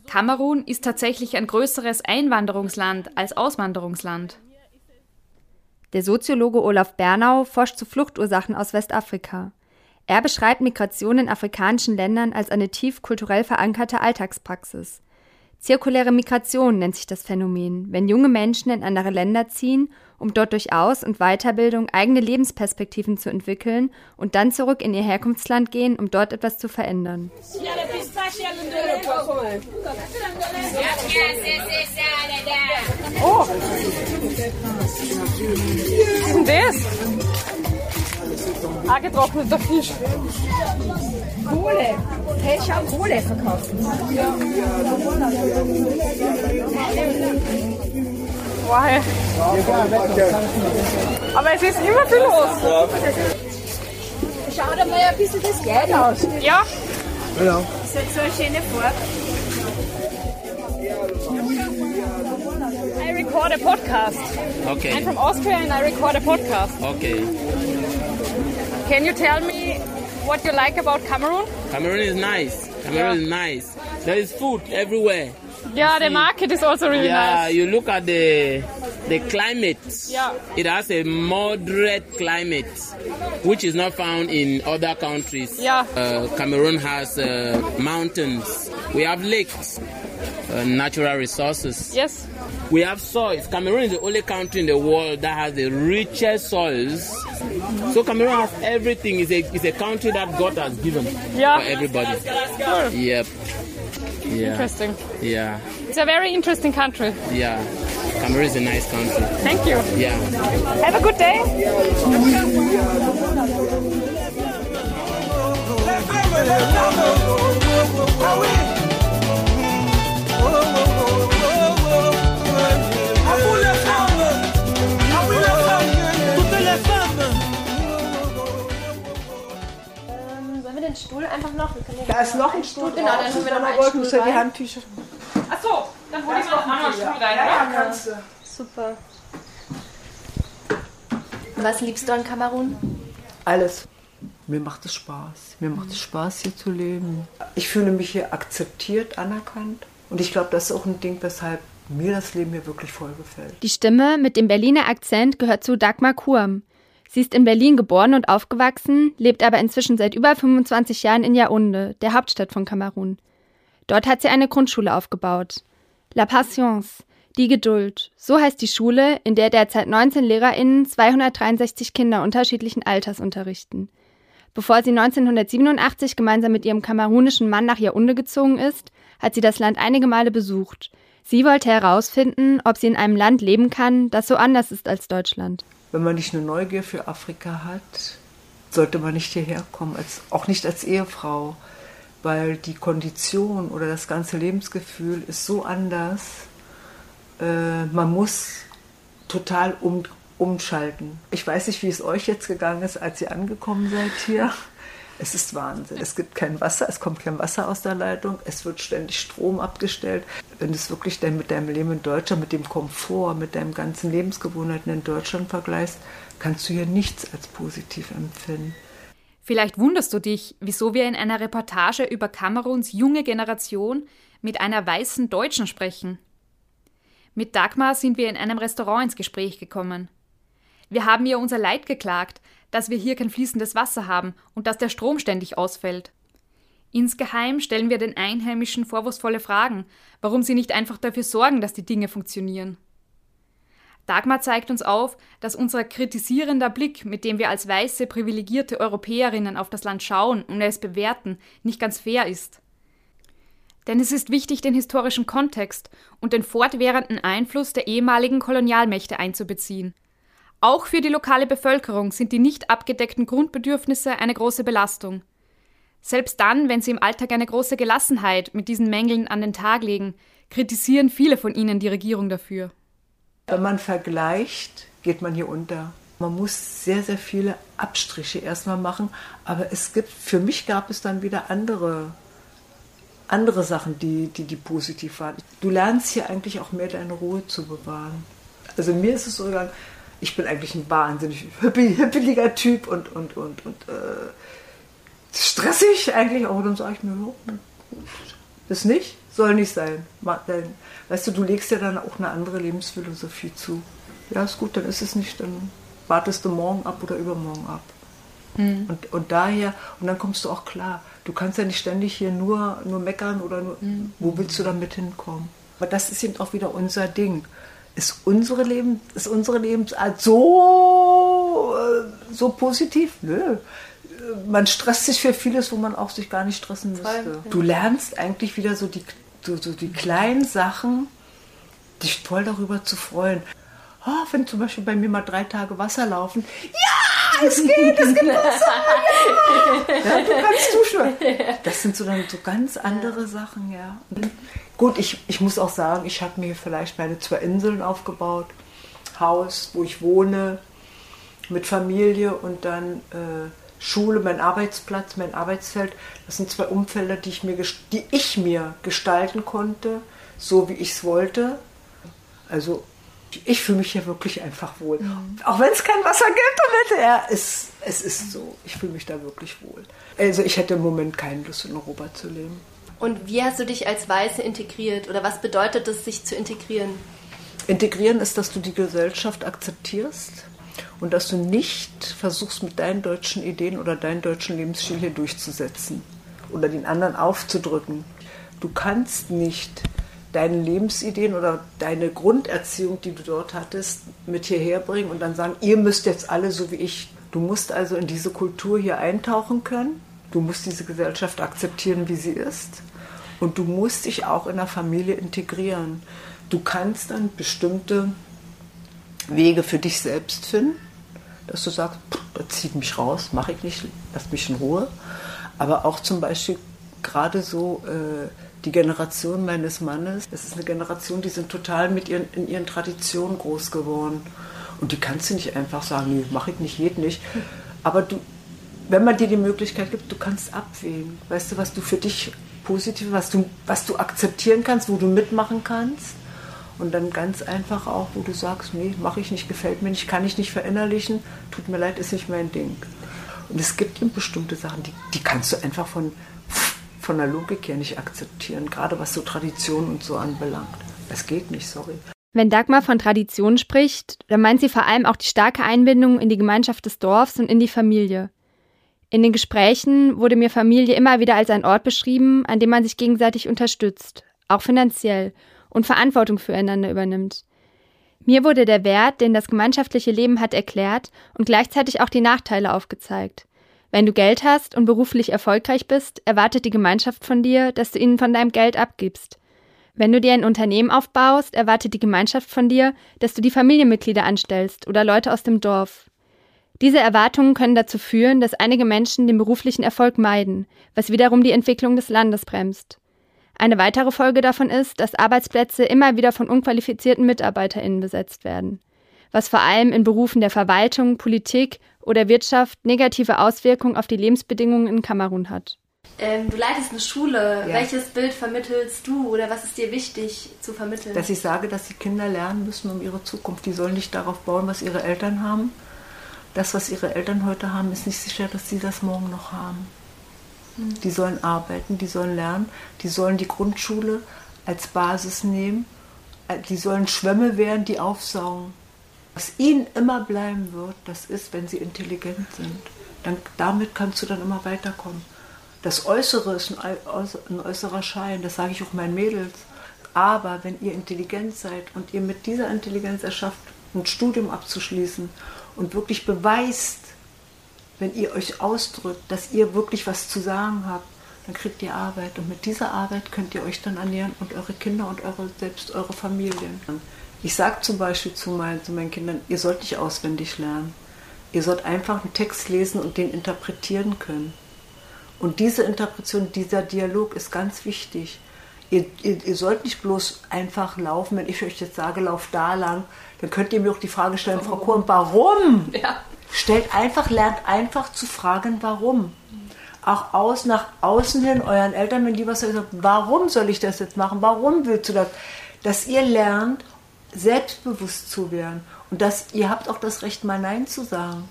Speaker 4: Kamerun ist tatsächlich ein größeres Einwanderungsland als Auswanderungsland.
Speaker 1: Der Soziologe Olaf Bernau forscht zu Fluchtursachen aus Westafrika. Er beschreibt Migration in afrikanischen Ländern als eine tief kulturell verankerte Alltagspraxis. Zirkuläre Migration nennt sich das Phänomen, wenn junge Menschen in andere Länder ziehen, um dort durch Aus- und Weiterbildung eigene Lebensperspektiven zu entwickeln und dann zurück in ihr Herkunftsland gehen, um dort etwas zu verändern.
Speaker 2: Oh! Was ist denn das? Angetrockneter Fisch.
Speaker 6: Kohle. Hey, schau, Kohle verkaufen.
Speaker 2: Wow. Hey. Aber es ist immer viel los.
Speaker 6: Schau dir mal ein bisschen das Geld aus.
Speaker 2: Ja.
Speaker 12: Genau.
Speaker 6: Das hat so eine schöne Farbe.
Speaker 2: I record a podcast.
Speaker 14: Okay.
Speaker 2: I'm from Austria and I record a podcast.
Speaker 14: Okay.
Speaker 2: Can you tell me what you like about Cameroon?
Speaker 14: Cameroon is nice. Cameroon is nice. There is food everywhere.
Speaker 2: Yeah, the market is also really
Speaker 14: yeah,
Speaker 2: nice.
Speaker 14: you look at the the climate.
Speaker 2: Yeah.
Speaker 14: It has a moderate climate, which is not found in other countries.
Speaker 2: Yeah.
Speaker 14: Uh, Cameroon has uh, mountains. We have lakes, uh, natural resources.
Speaker 2: Yes.
Speaker 14: We have soils. Cameroon is the only country in the world that has the richest soils. So Cameroon has everything. It's a, it's a country that God has given
Speaker 2: Yeah.
Speaker 14: for everybody.
Speaker 2: Sure.
Speaker 14: Yep. Yeah.
Speaker 2: Interesting.
Speaker 14: Yeah.
Speaker 2: It's a very interesting country.
Speaker 14: Yeah. Cameroon is a nice country.
Speaker 2: Thank you.
Speaker 14: Yeah.
Speaker 2: Have a good day.
Speaker 3: Sollen Stuhl einfach noch? Wir
Speaker 6: Da ist noch ein Stuhl.
Speaker 3: Genau, dann holen wir noch einen Stuhl
Speaker 6: ja die
Speaker 3: rein.
Speaker 6: Handtücher.
Speaker 2: Ach so, dann hol ich mal noch einen anderen Stuhl rein,
Speaker 6: Ja, ja,
Speaker 2: oder?
Speaker 6: kannst du.
Speaker 3: Super. Was liebst du an Kamerun?
Speaker 15: Alles. Mir macht es Spaß. Mir macht es Spaß, hier zu leben. Ich fühle mich hier akzeptiert, anerkannt. Und ich glaube, das ist auch ein Ding, weshalb mir das Leben hier wirklich voll gefällt.
Speaker 1: Die Stimme mit dem Berliner Akzent gehört zu Dagmar Kurm. Sie ist in Berlin geboren und aufgewachsen, lebt aber inzwischen seit über 25 Jahren in Yaoundé, der Hauptstadt von Kamerun. Dort hat sie eine Grundschule aufgebaut. La Patience, die Geduld. So heißt die Schule, in der derzeit 19 LehrerInnen 263 Kinder unterschiedlichen Alters unterrichten. Bevor sie 1987 gemeinsam mit ihrem kamerunischen Mann nach Yaoundé gezogen ist, hat sie das Land einige Male besucht. Sie wollte herausfinden, ob sie in einem Land leben kann, das so anders ist als Deutschland.
Speaker 15: Wenn man nicht eine Neugier für Afrika hat, sollte man nicht hierher kommen, als, auch nicht als Ehefrau, weil die Kondition oder das ganze Lebensgefühl ist so anders. Äh, man muss total um, umschalten. Ich weiß nicht, wie es euch jetzt gegangen ist, als ihr angekommen seid hier. Es ist Wahnsinn. Es gibt kein Wasser, es kommt kein Wasser aus der Leitung, es wird ständig Strom abgestellt. Wenn du es wirklich dann mit deinem Leben in Deutschland, mit dem Komfort, mit deinen ganzen Lebensgewohnheiten in Deutschland vergleichst, kannst du hier nichts als positiv empfinden.
Speaker 4: Vielleicht wunderst du dich, wieso wir in einer Reportage über Kameruns junge Generation mit einer weißen Deutschen sprechen. Mit Dagmar sind wir in einem Restaurant ins Gespräch gekommen. Wir haben ihr unser Leid geklagt, dass wir hier kein fließendes Wasser haben und dass der Strom ständig ausfällt. Insgeheim stellen wir den Einheimischen vorwurfsvolle Fragen, warum sie nicht einfach dafür sorgen, dass die Dinge funktionieren. Dagmar zeigt uns auf, dass unser kritisierender Blick, mit dem wir als weiße, privilegierte Europäerinnen auf das Land schauen und es bewerten, nicht ganz fair ist. Denn es ist wichtig, den historischen Kontext und den fortwährenden Einfluss der ehemaligen Kolonialmächte einzubeziehen. Auch für die lokale Bevölkerung sind die nicht abgedeckten Grundbedürfnisse eine große Belastung. Selbst dann, wenn sie im Alltag eine große Gelassenheit mit diesen Mängeln an den Tag legen, kritisieren viele von ihnen die Regierung dafür.
Speaker 15: Wenn man vergleicht, geht man hier unter. Man muss sehr, sehr viele Abstriche erstmal machen, aber es gibt, für mich gab es dann wieder andere, andere Sachen, die, die, die positiv waren. Du lernst hier eigentlich auch mehr deine Ruhe zu bewahren. Also mir ist es so gegangen, ich bin eigentlich ein wahnsinnig hippeliger Typ und, und, und, und äh, stressig eigentlich auch. Und dann sage ich mir, das nicht, soll nicht sein. Weißt du, du legst ja dann auch eine andere Lebensphilosophie zu. Ja, ist gut, dann ist es nicht, dann wartest du morgen ab oder übermorgen ab. Mhm. Und, und daher, und dann kommst du auch klar. Du kannst ja nicht ständig hier nur, nur meckern oder nur, mhm. wo willst du damit hinkommen? Aber das ist eben auch wieder unser Ding ist unsere, Leben, ist unsere Lebensart so, äh, so positiv? Nö. Man stresst sich für vieles, wo man auch sich gar nicht stressen müsste. Du lernst eigentlich wieder so die, so, so die kleinen Sachen, dich voll darüber zu freuen. Oh, wenn zum Beispiel bei mir mal drei Tage Wasser laufen, ja, es geht, es gibt Wasser. Ja, du kannst duschen. Das sind so dann so ganz andere Sachen, ja. Gut, ich, ich muss auch sagen, ich habe mir vielleicht meine zwei Inseln aufgebaut. Haus, wo ich wohne, mit Familie und dann äh, Schule, mein Arbeitsplatz, mein Arbeitsfeld. Das sind zwei Umfelder, die ich mir, die ich mir gestalten konnte, so wie ich es wollte. Also ich fühle mich hier wirklich einfach wohl. Mhm. Auch wenn es kein Wasser gibt, und ja, es, es ist so. Ich fühle mich da wirklich wohl. Also ich hätte im Moment keine Lust, in Europa zu leben.
Speaker 3: Und wie hast du dich als Weiße integriert? Oder was bedeutet es, sich zu integrieren?
Speaker 15: Integrieren ist, dass du die Gesellschaft akzeptierst und dass du nicht versuchst, mit deinen deutschen Ideen oder deinen deutschen Lebensstil hier durchzusetzen oder den anderen aufzudrücken. Du kannst nicht deine Lebensideen oder deine Grunderziehung, die du dort hattest, mit hierher bringen und dann sagen, ihr müsst jetzt alle so wie ich. Du musst also in diese Kultur hier eintauchen können. Du musst diese Gesellschaft akzeptieren, wie sie ist. Und du musst dich auch in der Familie integrieren. Du kannst dann bestimmte Wege für dich selbst finden, dass du sagst, das zieht mich raus, mache ich nicht, lass mich in Ruhe. Aber auch zum Beispiel gerade so äh, die Generation meines Mannes, das ist eine Generation, die sind total mit ihren, in ihren Traditionen groß geworden. Und die kannst du nicht einfach sagen, nee, mache ich nicht, geht nicht. Aber du, wenn man dir die Möglichkeit gibt, du kannst abwägen. Weißt du, was du für dich positiv, was du, was du akzeptieren kannst, wo du mitmachen kannst. Und dann ganz einfach auch, wo du sagst, nee, mache ich nicht, gefällt mir nicht, kann ich nicht verinnerlichen, tut mir leid, ist nicht mein Ding. Und es gibt eben bestimmte Sachen, die, die kannst du einfach von, von der Logik her nicht akzeptieren, gerade was so Tradition und so anbelangt. Es geht nicht, sorry.
Speaker 1: Wenn Dagmar von Tradition spricht, dann meint sie vor allem auch die starke Einbindung in die Gemeinschaft des Dorfs und in die Familie. In den Gesprächen wurde mir Familie immer wieder als ein Ort beschrieben, an dem man sich gegenseitig unterstützt, auch finanziell, und Verantwortung füreinander übernimmt. Mir wurde der Wert, den das gemeinschaftliche Leben hat, erklärt und gleichzeitig auch die Nachteile aufgezeigt. Wenn du Geld hast und beruflich erfolgreich bist, erwartet die Gemeinschaft von dir, dass du ihnen von deinem Geld abgibst. Wenn du dir ein Unternehmen aufbaust, erwartet die Gemeinschaft von dir, dass du die Familienmitglieder anstellst oder Leute aus dem Dorf. Diese Erwartungen können dazu führen, dass einige Menschen den beruflichen Erfolg meiden, was wiederum die Entwicklung des Landes bremst. Eine weitere Folge davon ist, dass Arbeitsplätze immer wieder von unqualifizierten MitarbeiterInnen besetzt werden, was vor allem in Berufen der Verwaltung, Politik oder Wirtschaft negative Auswirkungen auf die Lebensbedingungen in Kamerun hat.
Speaker 3: Ähm, du leitest eine Schule.
Speaker 15: Ja.
Speaker 3: Welches Bild vermittelst du oder was ist dir wichtig zu vermitteln?
Speaker 15: Dass ich sage, dass die Kinder lernen müssen um ihre Zukunft. Die sollen nicht darauf bauen, was ihre Eltern haben. Das, was ihre Eltern heute haben, ist nicht sicher, dass sie das morgen noch haben.
Speaker 3: Hm.
Speaker 15: Die sollen arbeiten, die sollen lernen, die sollen die Grundschule als Basis nehmen, Äh, die sollen Schwämme werden, die aufsaugen. Was ihnen immer bleiben wird, das ist, wenn sie intelligent sind. Dann, damit kannst du dann immer weiterkommen. Das Äußere ist ein, äuß- ein äußerer Schein, das sage ich auch meinen Mädels. Aber wenn ihr intelligent seid und ihr mit dieser Intelligenz erschafft, ein Studium abzuschließen und wirklich beweist, wenn ihr euch ausdrückt, dass ihr wirklich was zu sagen habt, dann kriegt ihr Arbeit. Und mit dieser Arbeit könnt ihr euch dann ernähren und eure Kinder und eure, selbst eure Familien. Ich sage zum Beispiel zu meinen, zu meinen Kindern, ihr sollt nicht auswendig lernen. Ihr sollt einfach einen Text lesen und den interpretieren können. Und diese Interpretation, dieser Dialog ist ganz wichtig. Ihr, ihr, ihr sollt nicht bloß einfach laufen, wenn ich euch jetzt sage, lauf da lang, dann könnt ihr mir auch die Frage stellen, Frau Kurm, warum? Stellt einfach, lernt einfach zu fragen, warum. Auch aus, nach außen hin, euren Eltern, wenn die was sagen, warum soll ich das jetzt machen? Warum willst du das? Dass ihr lernt, selbstbewusst zu werden. Und dass ihr habt auch das Recht, mal Nein zu sagen.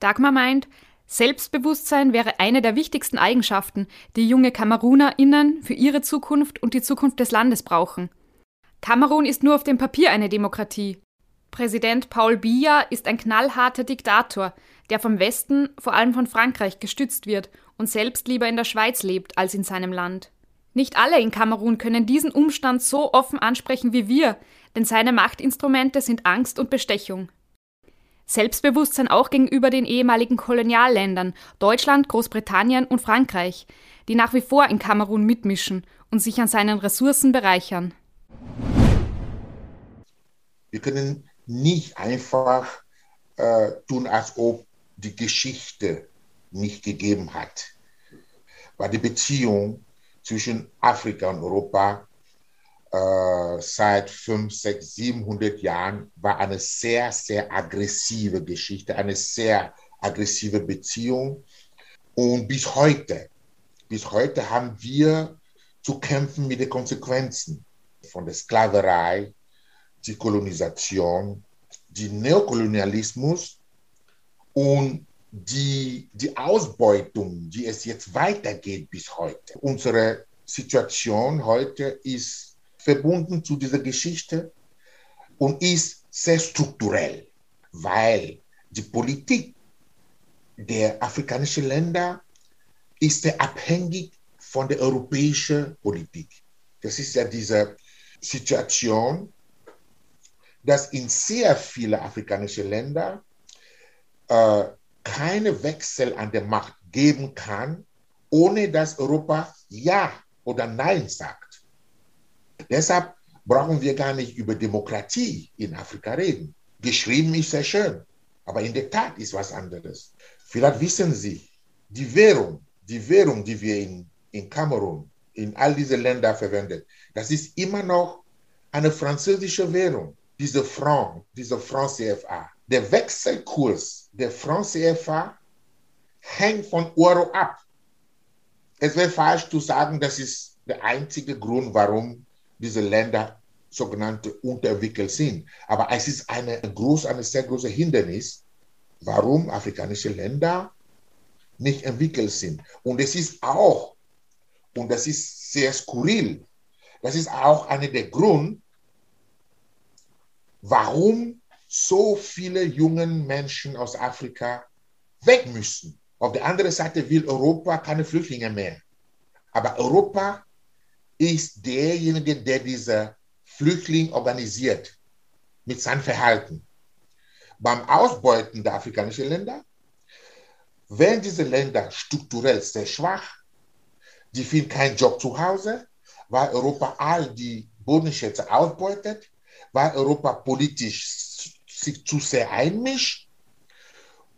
Speaker 4: Dagmar meint, Selbstbewusstsein wäre eine der wichtigsten Eigenschaften, die junge KamerunerInnen für ihre Zukunft und die Zukunft des Landes brauchen. Kamerun ist nur auf dem Papier eine Demokratie. Präsident Paul Biya ist ein knallharter Diktator, der vom Westen, vor allem von Frankreich, gestützt wird und selbst lieber in der Schweiz lebt als in seinem Land. Nicht alle in Kamerun können diesen Umstand so offen ansprechen wie wir, denn seine Machtinstrumente sind Angst und Bestechung. Selbstbewusstsein auch gegenüber den ehemaligen Kolonialländern Deutschland, Großbritannien und Frankreich, die nach wie vor in Kamerun mitmischen und sich an seinen Ressourcen bereichern.
Speaker 11: Wir können nicht einfach äh, tun, als ob die Geschichte nicht gegeben hat. Weil die Beziehung zwischen Afrika und Europa äh, seit 5, 6, 700 Jahren war eine sehr, sehr aggressive Geschichte, eine sehr aggressive Beziehung. Und bis heute, bis heute haben wir zu kämpfen mit den Konsequenzen von der Sklaverei, die Kolonisation, die Neokolonialismus und die, die Ausbeutung, die es jetzt weitergeht bis heute. Unsere Situation heute ist verbunden zu dieser Geschichte und ist sehr strukturell, weil die Politik der afrikanischen Länder ist sehr abhängig von der europäischen Politik. Das ist ja diese Situation, dass in sehr viele afrikanische Länder äh, keine Wechsel an der Macht geben kann, ohne dass Europa Ja oder Nein sagt. Deshalb brauchen wir gar nicht über Demokratie in Afrika reden. Geschrieben ist sehr schön, aber in der Tat ist was anderes. Vielleicht wissen Sie, die Währung, die Währung, die wir in, in Kamerun, in all diese Länder verwenden, das ist immer noch eine französische Währung, diese Franc, diese Franc CFA. Der Wechselkurs der Franc CFA hängt von Euro ab. Es wäre falsch zu sagen, das ist der einzige Grund, warum diese Länder sogenannte unterentwickelt sind. Aber es ist eine groß, eine sehr große Hindernis, warum afrikanische Länder nicht entwickelt sind. Und es ist auch, und das ist sehr skurril, das ist auch einer der Gründe, warum so viele junge Menschen aus Afrika weg müssen. Auf der anderen Seite will Europa keine Flüchtlinge mehr. Aber Europa ist derjenige, der diese Flüchtlinge organisiert mit seinem Verhalten. Beim Ausbeuten der afrikanischen Länder werden diese Länder strukturell sehr schwach. Die finden keinen Job zu Hause. weil Europa all die Bodenschätze ausbeutet, weil Europa politisch sich zu sehr einmischt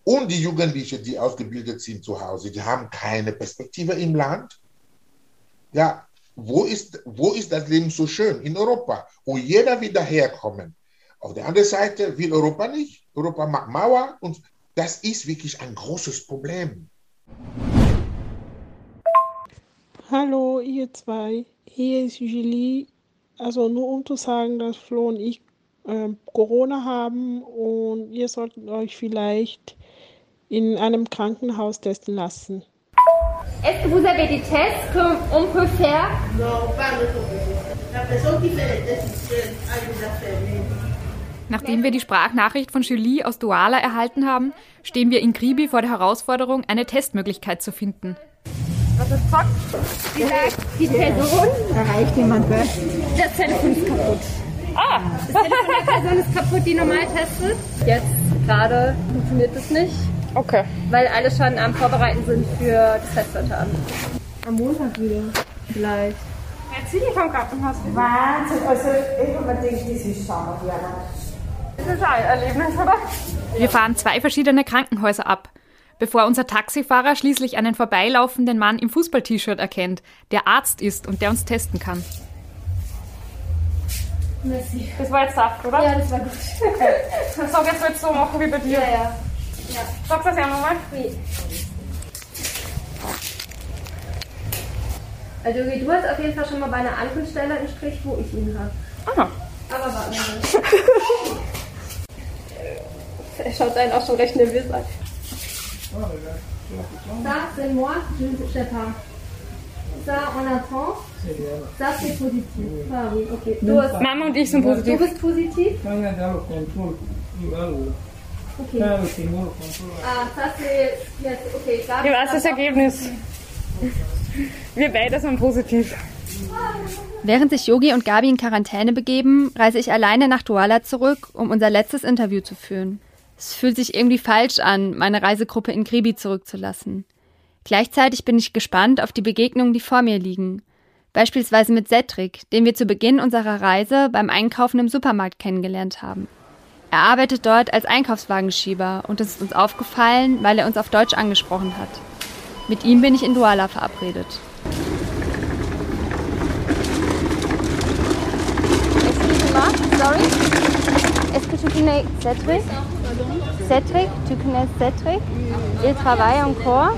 Speaker 11: und die Jugendlichen, die ausgebildet sind zu Hause, die haben keine Perspektive im Land. Ja, wo ist, wo ist das Leben so schön? In Europa, wo jeder wieder herkommen. Auf der anderen Seite will Europa nicht. Europa macht Mauer und das ist wirklich ein großes Problem.
Speaker 7: Hallo, ihr zwei. Hier ist Julie. Also nur um zu sagen, dass Flo und ich äh, Corona haben und ihr solltet euch vielleicht in einem Krankenhaus testen lassen.
Speaker 3: Est-ce que vous avez des tests qu'on peut faire
Speaker 16: Non, pas La personne qui fait les tests a déjà.
Speaker 4: Nachdem wir die Sprachnachricht von Julie aus Douala erhalten haben, stehen wir in Kribi vor der Herausforderung, eine Testmöglichkeit zu finden.
Speaker 3: Was ist Fox? Die Person erreicht jemand was. Das Telefon ist kaputt.
Speaker 2: Ah!
Speaker 3: Das Telefon der Person ist kaputt, die normal testet. Jetzt gerade funktioniert es nicht.
Speaker 2: Okay.
Speaker 3: Weil alle schon am Vorbereiten sind für das Fest heute Abend. Am Montag wieder. Vielleicht.
Speaker 2: Erzähl dich vom Krankenhaus.
Speaker 6: Wahnsinn, also ich habe mir gedacht, das ist sauber,
Speaker 2: Das ist ein Erlebnis, oder?
Speaker 4: Wir fahren zwei verschiedene Krankenhäuser ab, bevor unser Taxifahrer schließlich einen vorbeilaufenden Mann im Fußball-T-Shirt erkennt, der Arzt ist und der uns testen kann.
Speaker 3: Merci.
Speaker 2: Das war jetzt Saft, oder?
Speaker 3: Ja, das war gut.
Speaker 2: Okay. Sag jetzt wird so machen wie bei dir.
Speaker 3: Ja, ja. ja.
Speaker 2: Sagst du das ja nochmal?
Speaker 3: Also okay, du hast auf jeden Fall schon mal bei einer anderen Stelle einen Strich, wo ich ihn habe.
Speaker 2: Aha.
Speaker 3: Aber warte mal. er schaut einen auch schon recht nervös an. Ça, c'est moi, je ne sais pas. Ça, on attend. Positif. Ah oui, okay. Du hast,
Speaker 2: Mama und ich sind
Speaker 3: du
Speaker 2: positiv.
Speaker 3: bist positiv? Okay. Ah, jetzt, okay.
Speaker 2: Wie war das Ergebnis? Wir beide sind positiv.
Speaker 1: Während sich Yogi und Gabi in Quarantäne begeben, reise ich alleine nach Douala zurück, um unser letztes Interview zu führen. Es fühlt sich irgendwie falsch an, meine Reisegruppe in Kribi zurückzulassen. Gleichzeitig bin ich gespannt auf die Begegnungen, die vor mir liegen. Beispielsweise mit Cedric, den wir zu Beginn unserer Reise beim Einkaufen im Supermarkt kennengelernt haben. Er arbeitet dort als Einkaufswagenschieber und es ist uns aufgefallen, weil er uns auf Deutsch angesprochen hat. Mit ihm bin ich in Douala verabredet.
Speaker 17: Sorry. Est-ce que tu connais Cédric Cédric, tu connais Cédric Il travaille encore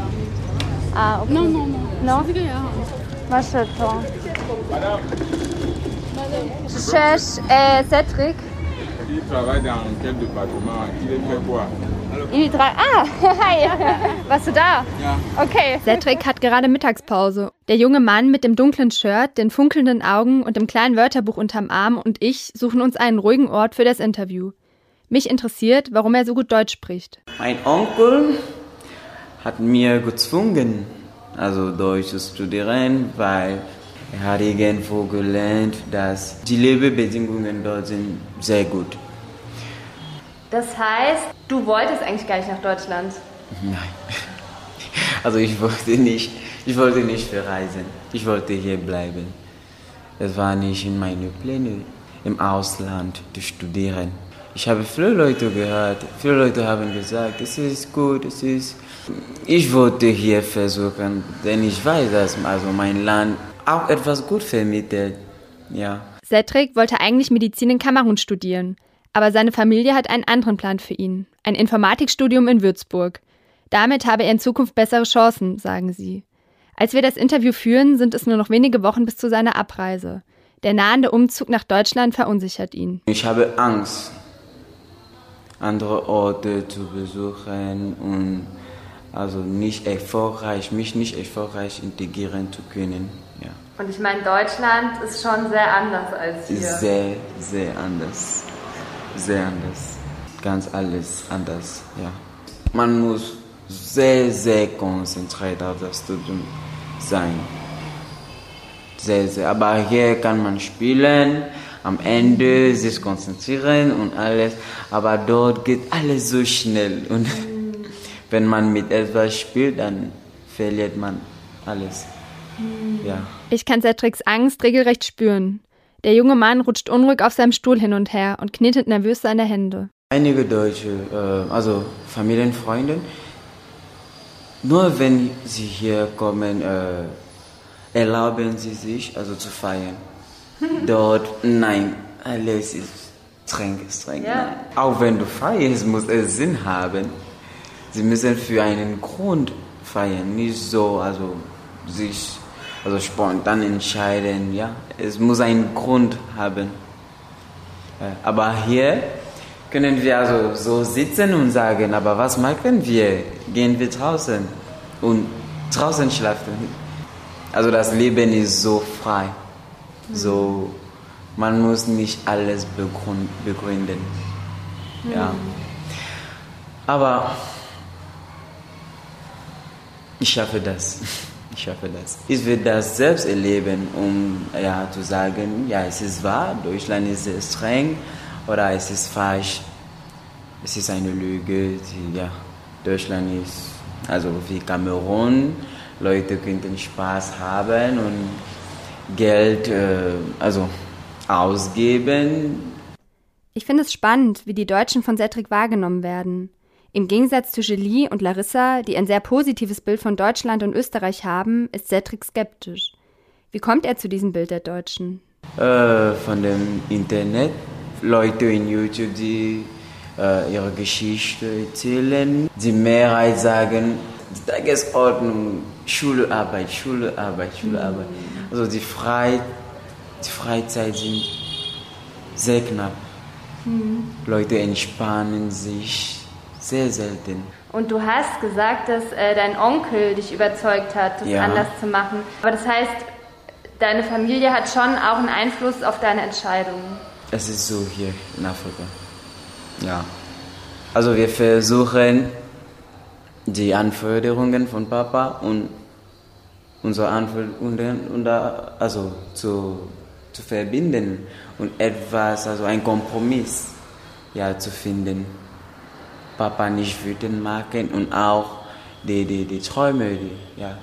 Speaker 17: Ah, ok.
Speaker 18: Non, non, non.
Speaker 17: Non
Speaker 18: Rien.
Speaker 17: Moi, je cherche euh, Cédric.
Speaker 19: Il travaille dans quel département Il fait quoi
Speaker 17: Il tra- Ah, hi. Warst du da?
Speaker 19: Ja.
Speaker 17: Okay.
Speaker 1: Cedric hat gerade Mittagspause. Der junge Mann mit dem dunklen Shirt, den funkelnden Augen und dem kleinen Wörterbuch unterm Arm und ich suchen uns einen ruhigen Ort für das Interview. Mich interessiert, warum er so gut Deutsch spricht.
Speaker 20: Mein Onkel hat mir gezwungen, also Deutsch zu studieren, weil er hat irgendwo gelernt, dass die Lebensbedingungen dort sind sehr gut.
Speaker 3: Das heißt, du wolltest eigentlich gar nicht nach Deutschland.
Speaker 20: Nein. Also ich wollte nicht, ich wollte nicht verreisen. Ich wollte hier bleiben. Es war nicht in meine Pläne, im Ausland zu studieren. Ich habe viele Leute gehört, viele Leute haben gesagt, es ist gut, es ist. Ich wollte hier versuchen, denn ich weiß, dass also mein Land auch etwas gut vermittelt. Ja.
Speaker 1: Cedric wollte eigentlich Medizin in Kamerun studieren, aber seine Familie hat einen anderen Plan für ihn: ein Informatikstudium in Würzburg. Damit habe er in Zukunft bessere Chancen, sagen sie. Als wir das Interview führen, sind es nur noch wenige Wochen bis zu seiner Abreise. Der nahende Umzug nach Deutschland verunsichert ihn.
Speaker 20: Ich habe Angst, andere Orte zu besuchen und also nicht erfolgreich, mich nicht erfolgreich integrieren zu können. Ja.
Speaker 3: Und ich meine, Deutschland ist schon sehr anders als hier.
Speaker 20: Sehr, sehr anders. Sehr anders. Ganz alles anders, ja. Man muss sehr, sehr konzentriert auf das Studium sein. Sehr, sehr. Aber hier kann man spielen, am Ende sich konzentrieren und alles. Aber dort geht alles so schnell. Und wenn man mit etwas spielt, dann verliert man alles. Ja.
Speaker 1: Ich kann Cedrics Angst regelrecht spüren. Der junge Mann rutscht unruhig auf seinem Stuhl hin und her und knetet nervös seine Hände.
Speaker 20: Einige Deutsche, äh, also Familienfreunde, nur wenn sie hier kommen, äh, erlauben sie sich also zu feiern. Dort, nein, alles ist streng, streng.
Speaker 1: Ja.
Speaker 20: Auch wenn du feierst, muss es Sinn haben. Sie müssen für einen Grund feiern, nicht so, also sich also spontan entscheiden, ja. Es muss einen Grund haben. Äh, Aber hier können wir also so sitzen und sagen, aber was machen wir? Gehen wir draußen und draußen schlafen. Also das Leben ist so frei. So, man muss nicht alles begrün- begründen. Ja. Aber ich schaffe das. Ich schaffe das. Ich will das selbst erleben, um ja, zu sagen, ja, es ist wahr, Deutschland ist sehr streng oder es ist falsch. Es ist eine Lüge. Die, ja, Deutschland ist, also wie Kamerun, Leute könnten Spaß haben und Geld äh, also ausgeben.
Speaker 1: Ich finde es spannend, wie die Deutschen von Cedric wahrgenommen werden. Im Gegensatz zu Julie und Larissa, die ein sehr positives Bild von Deutschland und Österreich haben, ist Cedric skeptisch. Wie kommt er zu diesem Bild der Deutschen?
Speaker 20: äh, von dem Internet, Leute in YouTube, die äh, ihre Geschichte erzählen. Die Mehrheit sagen, die Tagesordnung, Schule, Arbeit, Schule, Arbeit, Schule, Arbeit. Also die, Frei, die Freizeit sind sehr knapp. Leute entspannen sich sehr selten.
Speaker 1: Und du hast gesagt, dass äh, dein Onkel dich überzeugt hat, das
Speaker 20: Ja.
Speaker 1: anders zu machen. Aber das heißt, deine Familie hat schon auch einen Einfluss auf deine Entscheidung.
Speaker 20: Es ist so hier in Afrika. Ja. Also wir versuchen die Anforderungen von Papa und unsere Anforderungen und also zu, zu verbinden und etwas, also ein Kompromiss ja, zu finden. Papa nicht wütend machen und auch die, die, die Träume die, ja,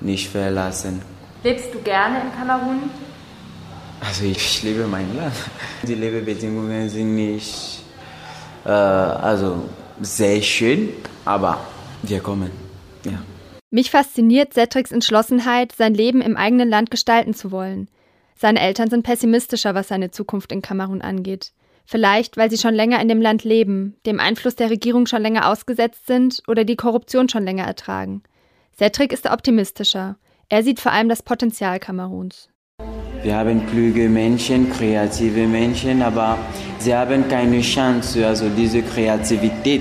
Speaker 20: nicht verlassen.
Speaker 1: Lebst du gerne in Kamerun?
Speaker 20: Also ich liebe mein Land. Die Lebensbedingungen sind nicht äh, also sehr schön, aber wir kommen. Ja.
Speaker 1: Mich fasziniert Cedrics Entschlossenheit, sein Leben im eigenen Land gestalten zu wollen. Seine Eltern sind pessimistischer, was seine Zukunft in Kamerun angeht. Vielleicht, weil sie schon länger in dem Land leben, dem Einfluss der Regierung schon länger ausgesetzt sind oder die Korruption schon länger ertragen. Cedric ist optimistischer. Er sieht vor allem das Potenzial Kameruns.
Speaker 20: Wir haben kluge Menschen, kreative Menschen, aber sie haben keine Chance, also diese Kreativität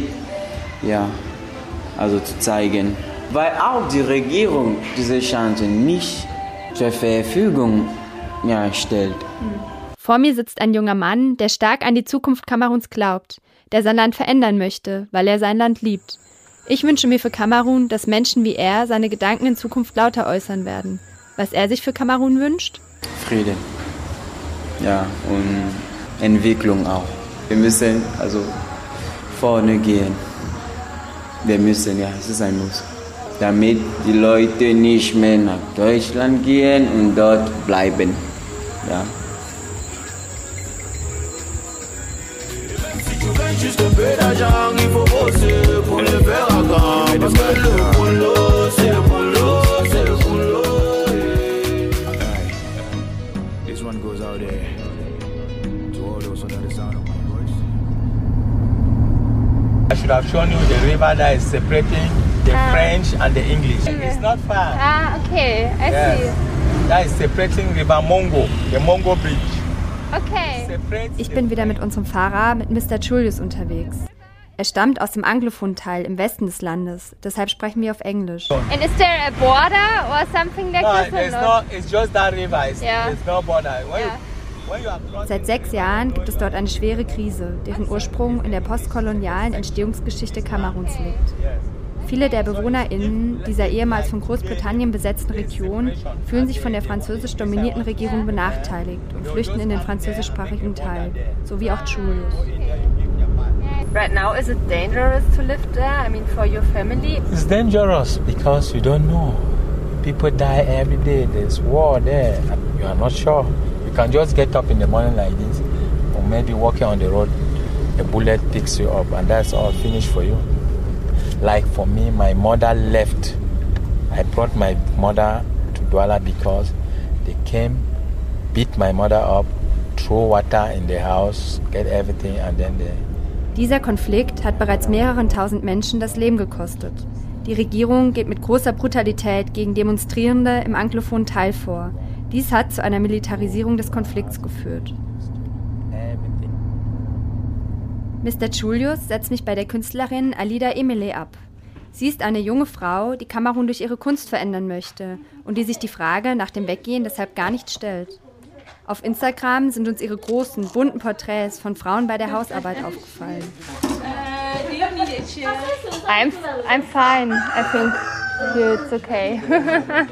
Speaker 20: ja, also zu zeigen. Weil auch die Regierung diese Chance nicht zur Verfügung ja, stellt.
Speaker 1: Vor mir sitzt ein junger Mann, der stark an die Zukunft Kameruns glaubt, der sein Land verändern möchte, weil er sein Land liebt. Ich wünsche mir für Kamerun, dass Menschen wie er seine Gedanken in Zukunft lauter äußern werden. Was er sich für Kamerun wünscht?
Speaker 20: Frieden. Ja, und Entwicklung auch. Wir müssen also vorne gehen. Wir müssen, ja, es ist ein Muss. Damit die Leute nicht mehr nach Deutschland gehen und dort bleiben. Ja.
Speaker 21: Juste un peu d'argent, il faut bosser pour le faire à grand. Parce que le boulot, c'est le boulot, c'est le boulot.
Speaker 18: This one goes out there to all those under the sound of my voice.
Speaker 12: I should have shown you the river that is separating the
Speaker 17: Ah.
Speaker 12: French and the English. It's not far.
Speaker 17: Ah, okay, I
Speaker 12: Yes. That is separating River Mongo, the Mongo Bridge.
Speaker 17: Okay.
Speaker 1: Ich bin wieder mit unserem Fahrer, mit Mr. Julius unterwegs. Er stammt aus dem Anglophon-Teil im Westen des Landes, deshalb sprechen wir auf Englisch.
Speaker 17: And is there a border or something like
Speaker 12: No,
Speaker 17: this?
Speaker 12: no, it's just that river. It's,
Speaker 17: Yeah.
Speaker 12: There's no border. Crossing
Speaker 1: Seit sechs Jahren gibt es dort eine schwere Krise, deren Ursprung in der postkolonialen Entstehungsgeschichte Kameruns liegt. Viele der BewohnerInnen dieser ehemals von Großbritannien besetzten Region fühlen sich von der französisch dominierten Regierung benachteiligt und flüchten in den französischsprachigen Teil, so wie auch Julius. Right now, is it dangerous to live there? I mean, for your family?
Speaker 12: It's dangerous because you don't know. People die every day. There's war there. You are not sure. You can just get up in the morning like this, or maybe walking on the road, a bullet picks you up, and that's all finished for you. Like for me, my mother left. I brought my mother to Douala because they came, beat my mother up, throw water in the house, get everything, and then they.
Speaker 1: Dieser Konflikt hat bereits mehreren tausend Menschen das Leben gekostet. Die Regierung geht mit großer Brutalität gegen Demonstrierende im anglophonen Teil vor. Dies hat zu einer Militarisierung des Konflikts geführt. Mr. Julius setzt mich bei der Künstlerin Alida Emile ab. Sie ist eine junge Frau, die Kamerun durch ihre Kunst verändern möchte und die sich die Frage nach dem Weggehen deshalb gar nicht stellt. Auf Instagram sind uns ihre großen, bunten Porträts von Frauen bei der Hausarbeit aufgefallen.
Speaker 17: I'm, I'm fine. I think it's okay.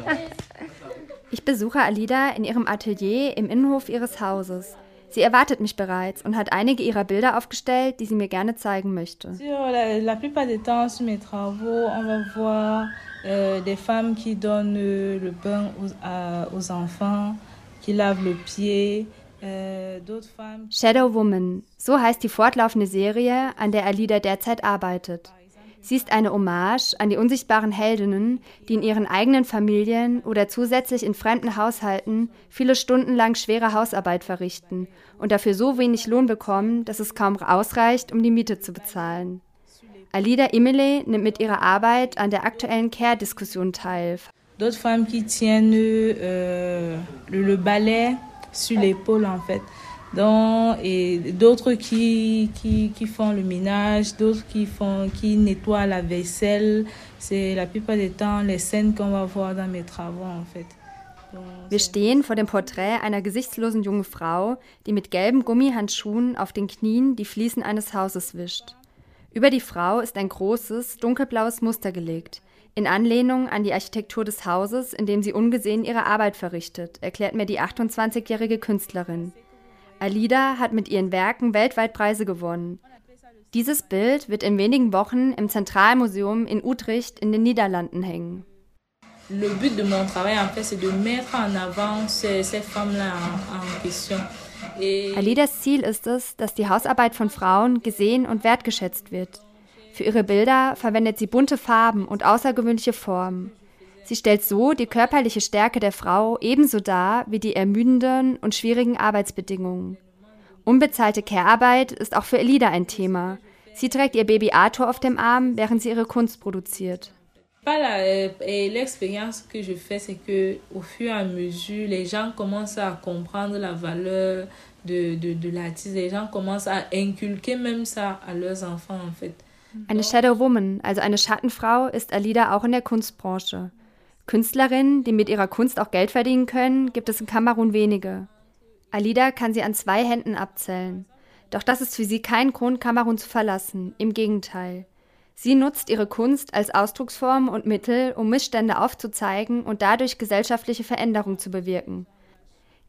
Speaker 1: ich besuche Alida in ihrem Atelier im Innenhof ihres Hauses. Sie erwartet mich bereits und hat einige ihrer Bilder aufgestellt, die sie mir gerne zeigen möchte.
Speaker 22: Sur la, la plupart des temps, sur mes travaux, on va voir euh, des femmes qui donnent euh, le pain aux, à, aux enfants, qui lavent le pied. Äh,
Speaker 1: Shadow Woman, so heißt die fortlaufende Serie, an der Alida derzeit arbeitet. Sie ist eine Hommage an die unsichtbaren Heldinnen, die in ihren eigenen Familien oder zusätzlich in fremden Haushalten viele Stunden lang schwere Hausarbeit verrichten und dafür so wenig Lohn bekommen, dass es kaum ausreicht, um die Miete zu bezahlen. Alida Imele nimmt mit ihrer Arbeit an der aktuellen Care-Diskussion teil.
Speaker 22: D'autres femmes qui tiennent euh, le, le balai sur l'épaule en fait. Donc, et d'autres qui, qui, qui, font le ménage, d'autres qui, font, qui nettoient la vaisselle. C'est la plupart des temps les scènes qu'on va voir dans mes travaux en fait.
Speaker 1: Wir stehen vor dem Porträt einer gesichtslosen jungen Frau, die mit gelben Gummihandschuhen auf den Knien die Fliesen eines Hauses wischt. Über die Frau ist ein großes, dunkelblaues Muster gelegt, in Anlehnung an die Architektur des Hauses, in dem sie ungesehen ihre Arbeit verrichtet, erklärt mir die 28-jährige Künstlerin. Alida hat mit ihren Werken weltweit Preise gewonnen. Dieses Bild wird in wenigen Wochen im Zentralmuseum in Utrecht in den Niederlanden hängen.
Speaker 22: Le but de mon travail, en fait, c'est de mettre en avant ces, ces femmes-là en, en question.
Speaker 1: Alidas Ziel ist es, dass die Hausarbeit von Frauen gesehen und wertgeschätzt wird. Für ihre Bilder verwendet sie bunte Farben und außergewöhnliche Formen. Sie stellt so die körperliche Stärke der Frau ebenso dar wie die ermüdenden und schwierigen Arbeitsbedingungen. Unbezahlte Care-Arbeit ist auch für Elida ein Thema. Sie trägt ihr Baby Arthur auf dem Arm, während sie ihre Kunst produziert. Eine Shadow Woman, also eine Schattenfrau, ist Alida auch in der Kunstbranche. Künstlerinnen, die mit ihrer Kunst auch Geld verdienen können, gibt es in Kamerun wenige. Alida kann sie an zwei Händen abzählen. Doch das ist für sie kein Grund, Kamerun zu verlassen. Im Gegenteil. Sie nutzt ihre Kunst als Ausdrucksform und Mittel, um Missstände aufzuzeigen und dadurch gesellschaftliche Veränderung zu bewirken.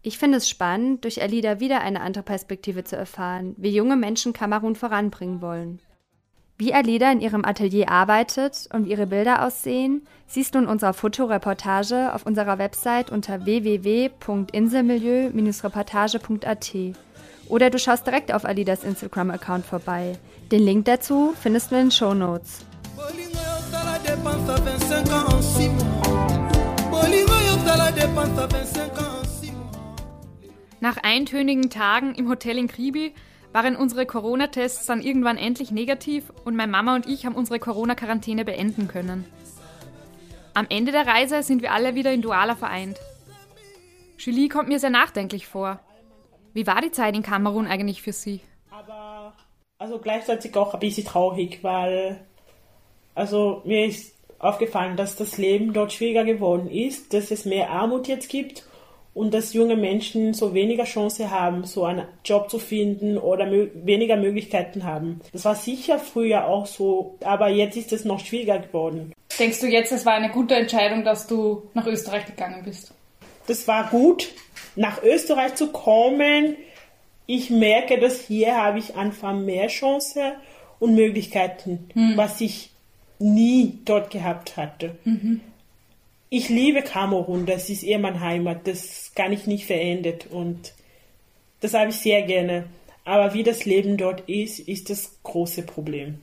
Speaker 1: Ich finde es spannend, durch Alida wieder eine andere Perspektive zu erfahren, wie junge Menschen Kamerun voranbringen wollen. Wie Alida in ihrem Atelier arbeitet und wie ihre Bilder aussehen, siehst du in unserer Fotoreportage auf unserer Website unter www.inselmilieu-reportage.at. Oder du schaust direkt auf Alidas Instagram-Account vorbei. Den Link dazu findest du in den Show Notes.
Speaker 4: Nach eintönigen Tagen im Hotel in Kribi waren unsere Corona-Tests dann irgendwann endlich negativ und meine Mama und ich haben unsere Corona-Quarantäne beenden können. Am Ende der Reise sind wir alle wieder in Douala vereint. Julie kommt mir sehr nachdenklich vor. Wie war die Zeit in Kamerun eigentlich für Sie?
Speaker 7: Aber also gleichzeitig auch ein bisschen traurig, weil also mir ist aufgefallen, dass das Leben dort schwieriger geworden ist, dass es mehr Armut jetzt gibt und dass junge Menschen so weniger Chance haben, so einen Job zu finden oder mö weniger Möglichkeiten haben. Das war sicher früher auch so, aber jetzt ist es noch schwieriger geworden.
Speaker 2: Denkst du jetzt, es war eine gute Entscheidung, dass du nach Österreich gegangen bist?
Speaker 7: Das war gut, nach Österreich zu kommen. Ich merke, dass hier habe ich einfach mehr Chance und Möglichkeiten, hm. was ich nie dort gehabt hatte. Mhm.
Speaker 8: Ich liebe Kamerun, das ist eher meine Heimat, das kann ich nicht verändern und das habe ich sehr gerne. Aber wie das Leben dort ist, ist das große Problem.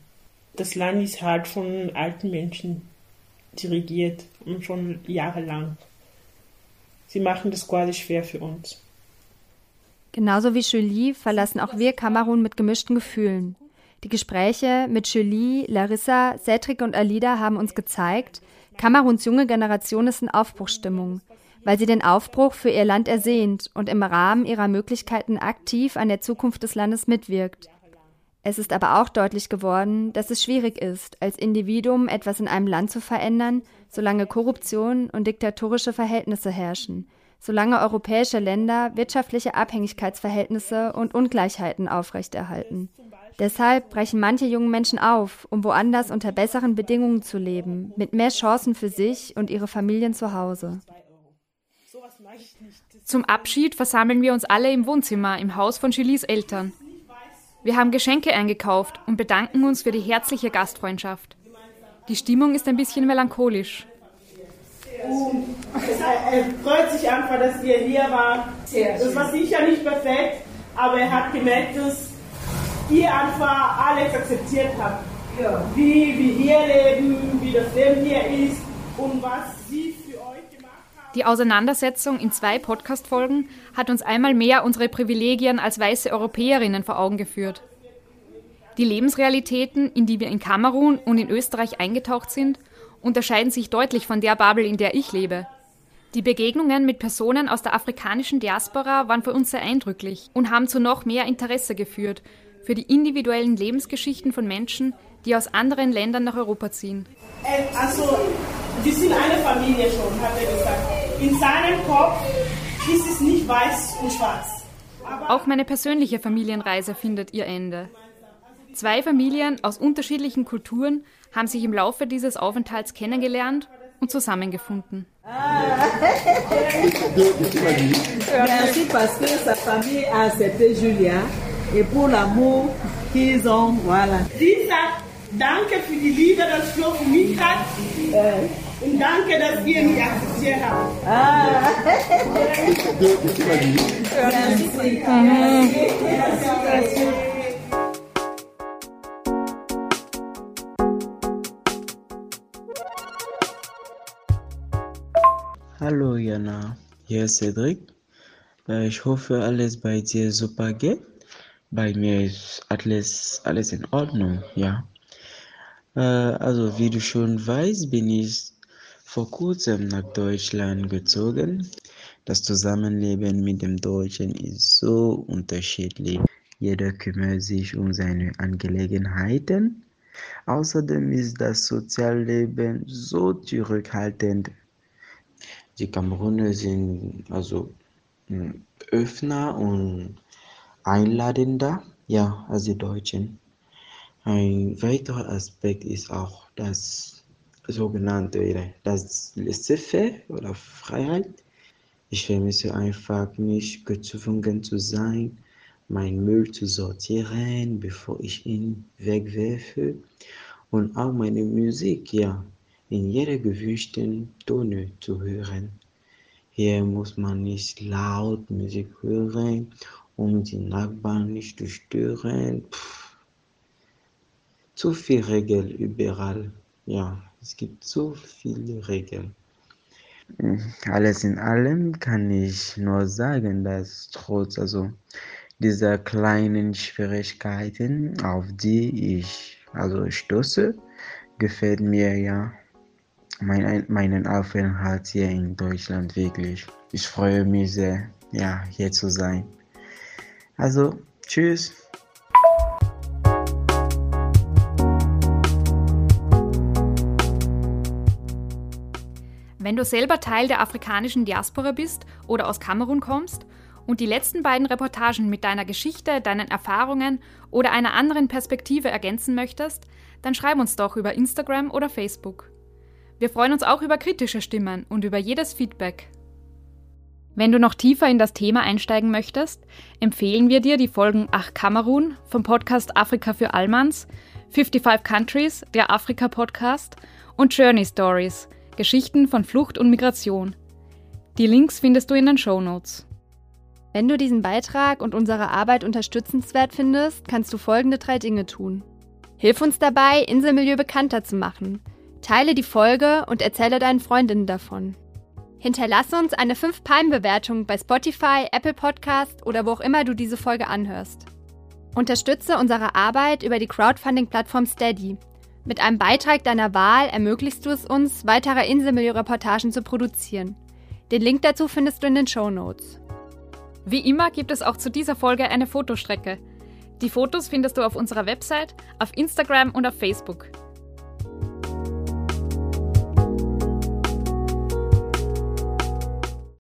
Speaker 8: Das Land ist halt von alten Menschen dirigiert und schon jahrelang. Sie machen das quasi schwer für uns.
Speaker 1: Genauso wie Julie verlassen auch wir Kamerun mit gemischten Gefühlen. Die Gespräche mit Julie, Larissa, Cedric und Alida haben uns gezeigt, Kameruns junge Generation ist in Aufbruchsstimmung, weil sie den Aufbruch für ihr Land ersehnt und im Rahmen ihrer Möglichkeiten aktiv an der Zukunft des Landes mitwirkt. Es ist aber auch deutlich geworden, dass es schwierig ist, als Individuum etwas in einem Land zu verändern, solange Korruption und diktatorische Verhältnisse herrschen, solange europäische Länder wirtschaftliche Abhängigkeitsverhältnisse und Ungleichheiten aufrechterhalten. Deshalb brechen manche junge Menschen auf, um woanders unter besseren Bedingungen zu leben, mit mehr Chancen für sich und ihre Familien zu Hause.
Speaker 4: Zum Abschied versammeln wir uns alle im Wohnzimmer im Haus von Julies Eltern. Wir haben Geschenke eingekauft und bedanken uns für die herzliche Gastfreundschaft. Die Stimmung ist ein bisschen melancholisch.
Speaker 8: Und er freut sich einfach, dass wir hier waren. Das war sicher nicht perfekt, aber er hat gemerkt, dass ihr einfach alles akzeptiert habt. Wie wir hier leben, wie das Leben hier ist und was sie für euch gemacht haben.
Speaker 4: Die Auseinandersetzung in zwei Podcast-Folgen hat uns einmal mehr unsere Privilegien als weiße Europäerinnen vor Augen geführt. Die Lebensrealitäten, in die wir in Kamerun und in Österreich eingetaucht sind, unterscheiden sich deutlich von der Bubble, in der ich lebe. Die Begegnungen mit Personen aus der afrikanischen Diaspora waren für uns sehr eindrücklich und haben zu noch mehr Interesse geführt für die individuellen Lebensgeschichten von Menschen, die aus anderen Ländern nach Europa ziehen.
Speaker 8: Also, wir sind eine Familie schon, hat er gesagt. In seinem Kopf ist es nicht weiß und schwarz.
Speaker 4: Auch meine persönliche Familienreise findet ihr Ende. Zwei Familien aus unterschiedlichen Kulturen haben sich im Laufe dieses Aufenthalts kennengelernt und zusammengefunden.
Speaker 6: Merci parce que sa famille a accepté Julia et pour l'amour qu'ils ont, voilà.
Speaker 8: Sagt, danke für die Liebe, das Flo für mich hat. Und danke, dass ihr mich akzeptiert habt.
Speaker 6: Ah.
Speaker 8: Merci. Merci.
Speaker 23: Hallo Jana, hier ist Cedric. Äh, Ich hoffe, alles bei dir super geht. Bei mir ist alles, alles in Ordnung, ja. Äh, Also, wie du schon weißt, bin ich vor kurzem nach Deutschland gezogen. Das Zusammenleben mit dem Deutschen ist so unterschiedlich. Jeder kümmert sich um seine Angelegenheiten. Außerdem ist das Sozialleben so zurückhaltend. Die Kameruner sind also mh, Öffner und einladender, ja, als die Deutschen. Ein weiterer Aspekt ist auch das sogenannte das Laissez-faire oder Freiheit. Ich vermisse einfach nicht gezwungen zu sein, meinen Müll zu sortieren, bevor ich ihn wegwerfe. Und auch meine Musik, ja, in jeder gewünschten Tone zu hören. Hier muss man nicht laut Musik hören, um die Nachbarn nicht zu stören. Pff. Zu viel Regeln überall. Ja, es gibt so viele Regeln. Alles in allem kann ich nur sagen, dass trotz also dieser kleinen Schwierigkeiten, auf die ich also stoße, gefällt mir ja mein, meinen Aufenthalt hier in Deutschland wirklich. Ich freue mich sehr, ja, hier zu sein. Also, tschüss.
Speaker 4: Wenn du selber Teil der afrikanischen Diaspora bist oder aus Kamerun kommst und die letzten beiden Reportagen mit deiner Geschichte, deinen Erfahrungen oder einer anderen Perspektive ergänzen möchtest, dann schreib uns doch über Instagram oder Facebook. Wir freuen uns auch über kritische Stimmen und über jedes Feedback. Wenn du noch tiefer in das Thema einsteigen möchtest, empfehlen wir dir die Folgen Ach Kamerun vom Podcast Afrika für Allmanns, 55 Countries, der Afrika-Podcast und Journey Stories, Geschichten von Flucht und Migration. Die Links findest du in den Show Notes.
Speaker 1: Wenn du diesen Beitrag und unsere Arbeit unterstützenswert findest, kannst du folgende drei Dinge tun. Hilf uns dabei, Inselmilieu bekannter zu machen. Teile die Folge und erzähle deinen Freundinnen davon. Hinterlasse uns eine 5-Palm-Bewertung bei Spotify, Apple Podcast oder wo auch immer du diese Folge anhörst. Unterstütze unsere Arbeit über die Crowdfunding-Plattform Steady. Mit einem Beitrag deiner Wahl ermöglichst du es uns, weitere Inselmilieu-Reportagen zu produzieren. Den Link dazu findest du in den Show Notes.
Speaker 4: Wie immer gibt es auch zu dieser Folge eine Fotostrecke. Die Fotos findest du auf unserer Website, auf Instagram und auf Facebook.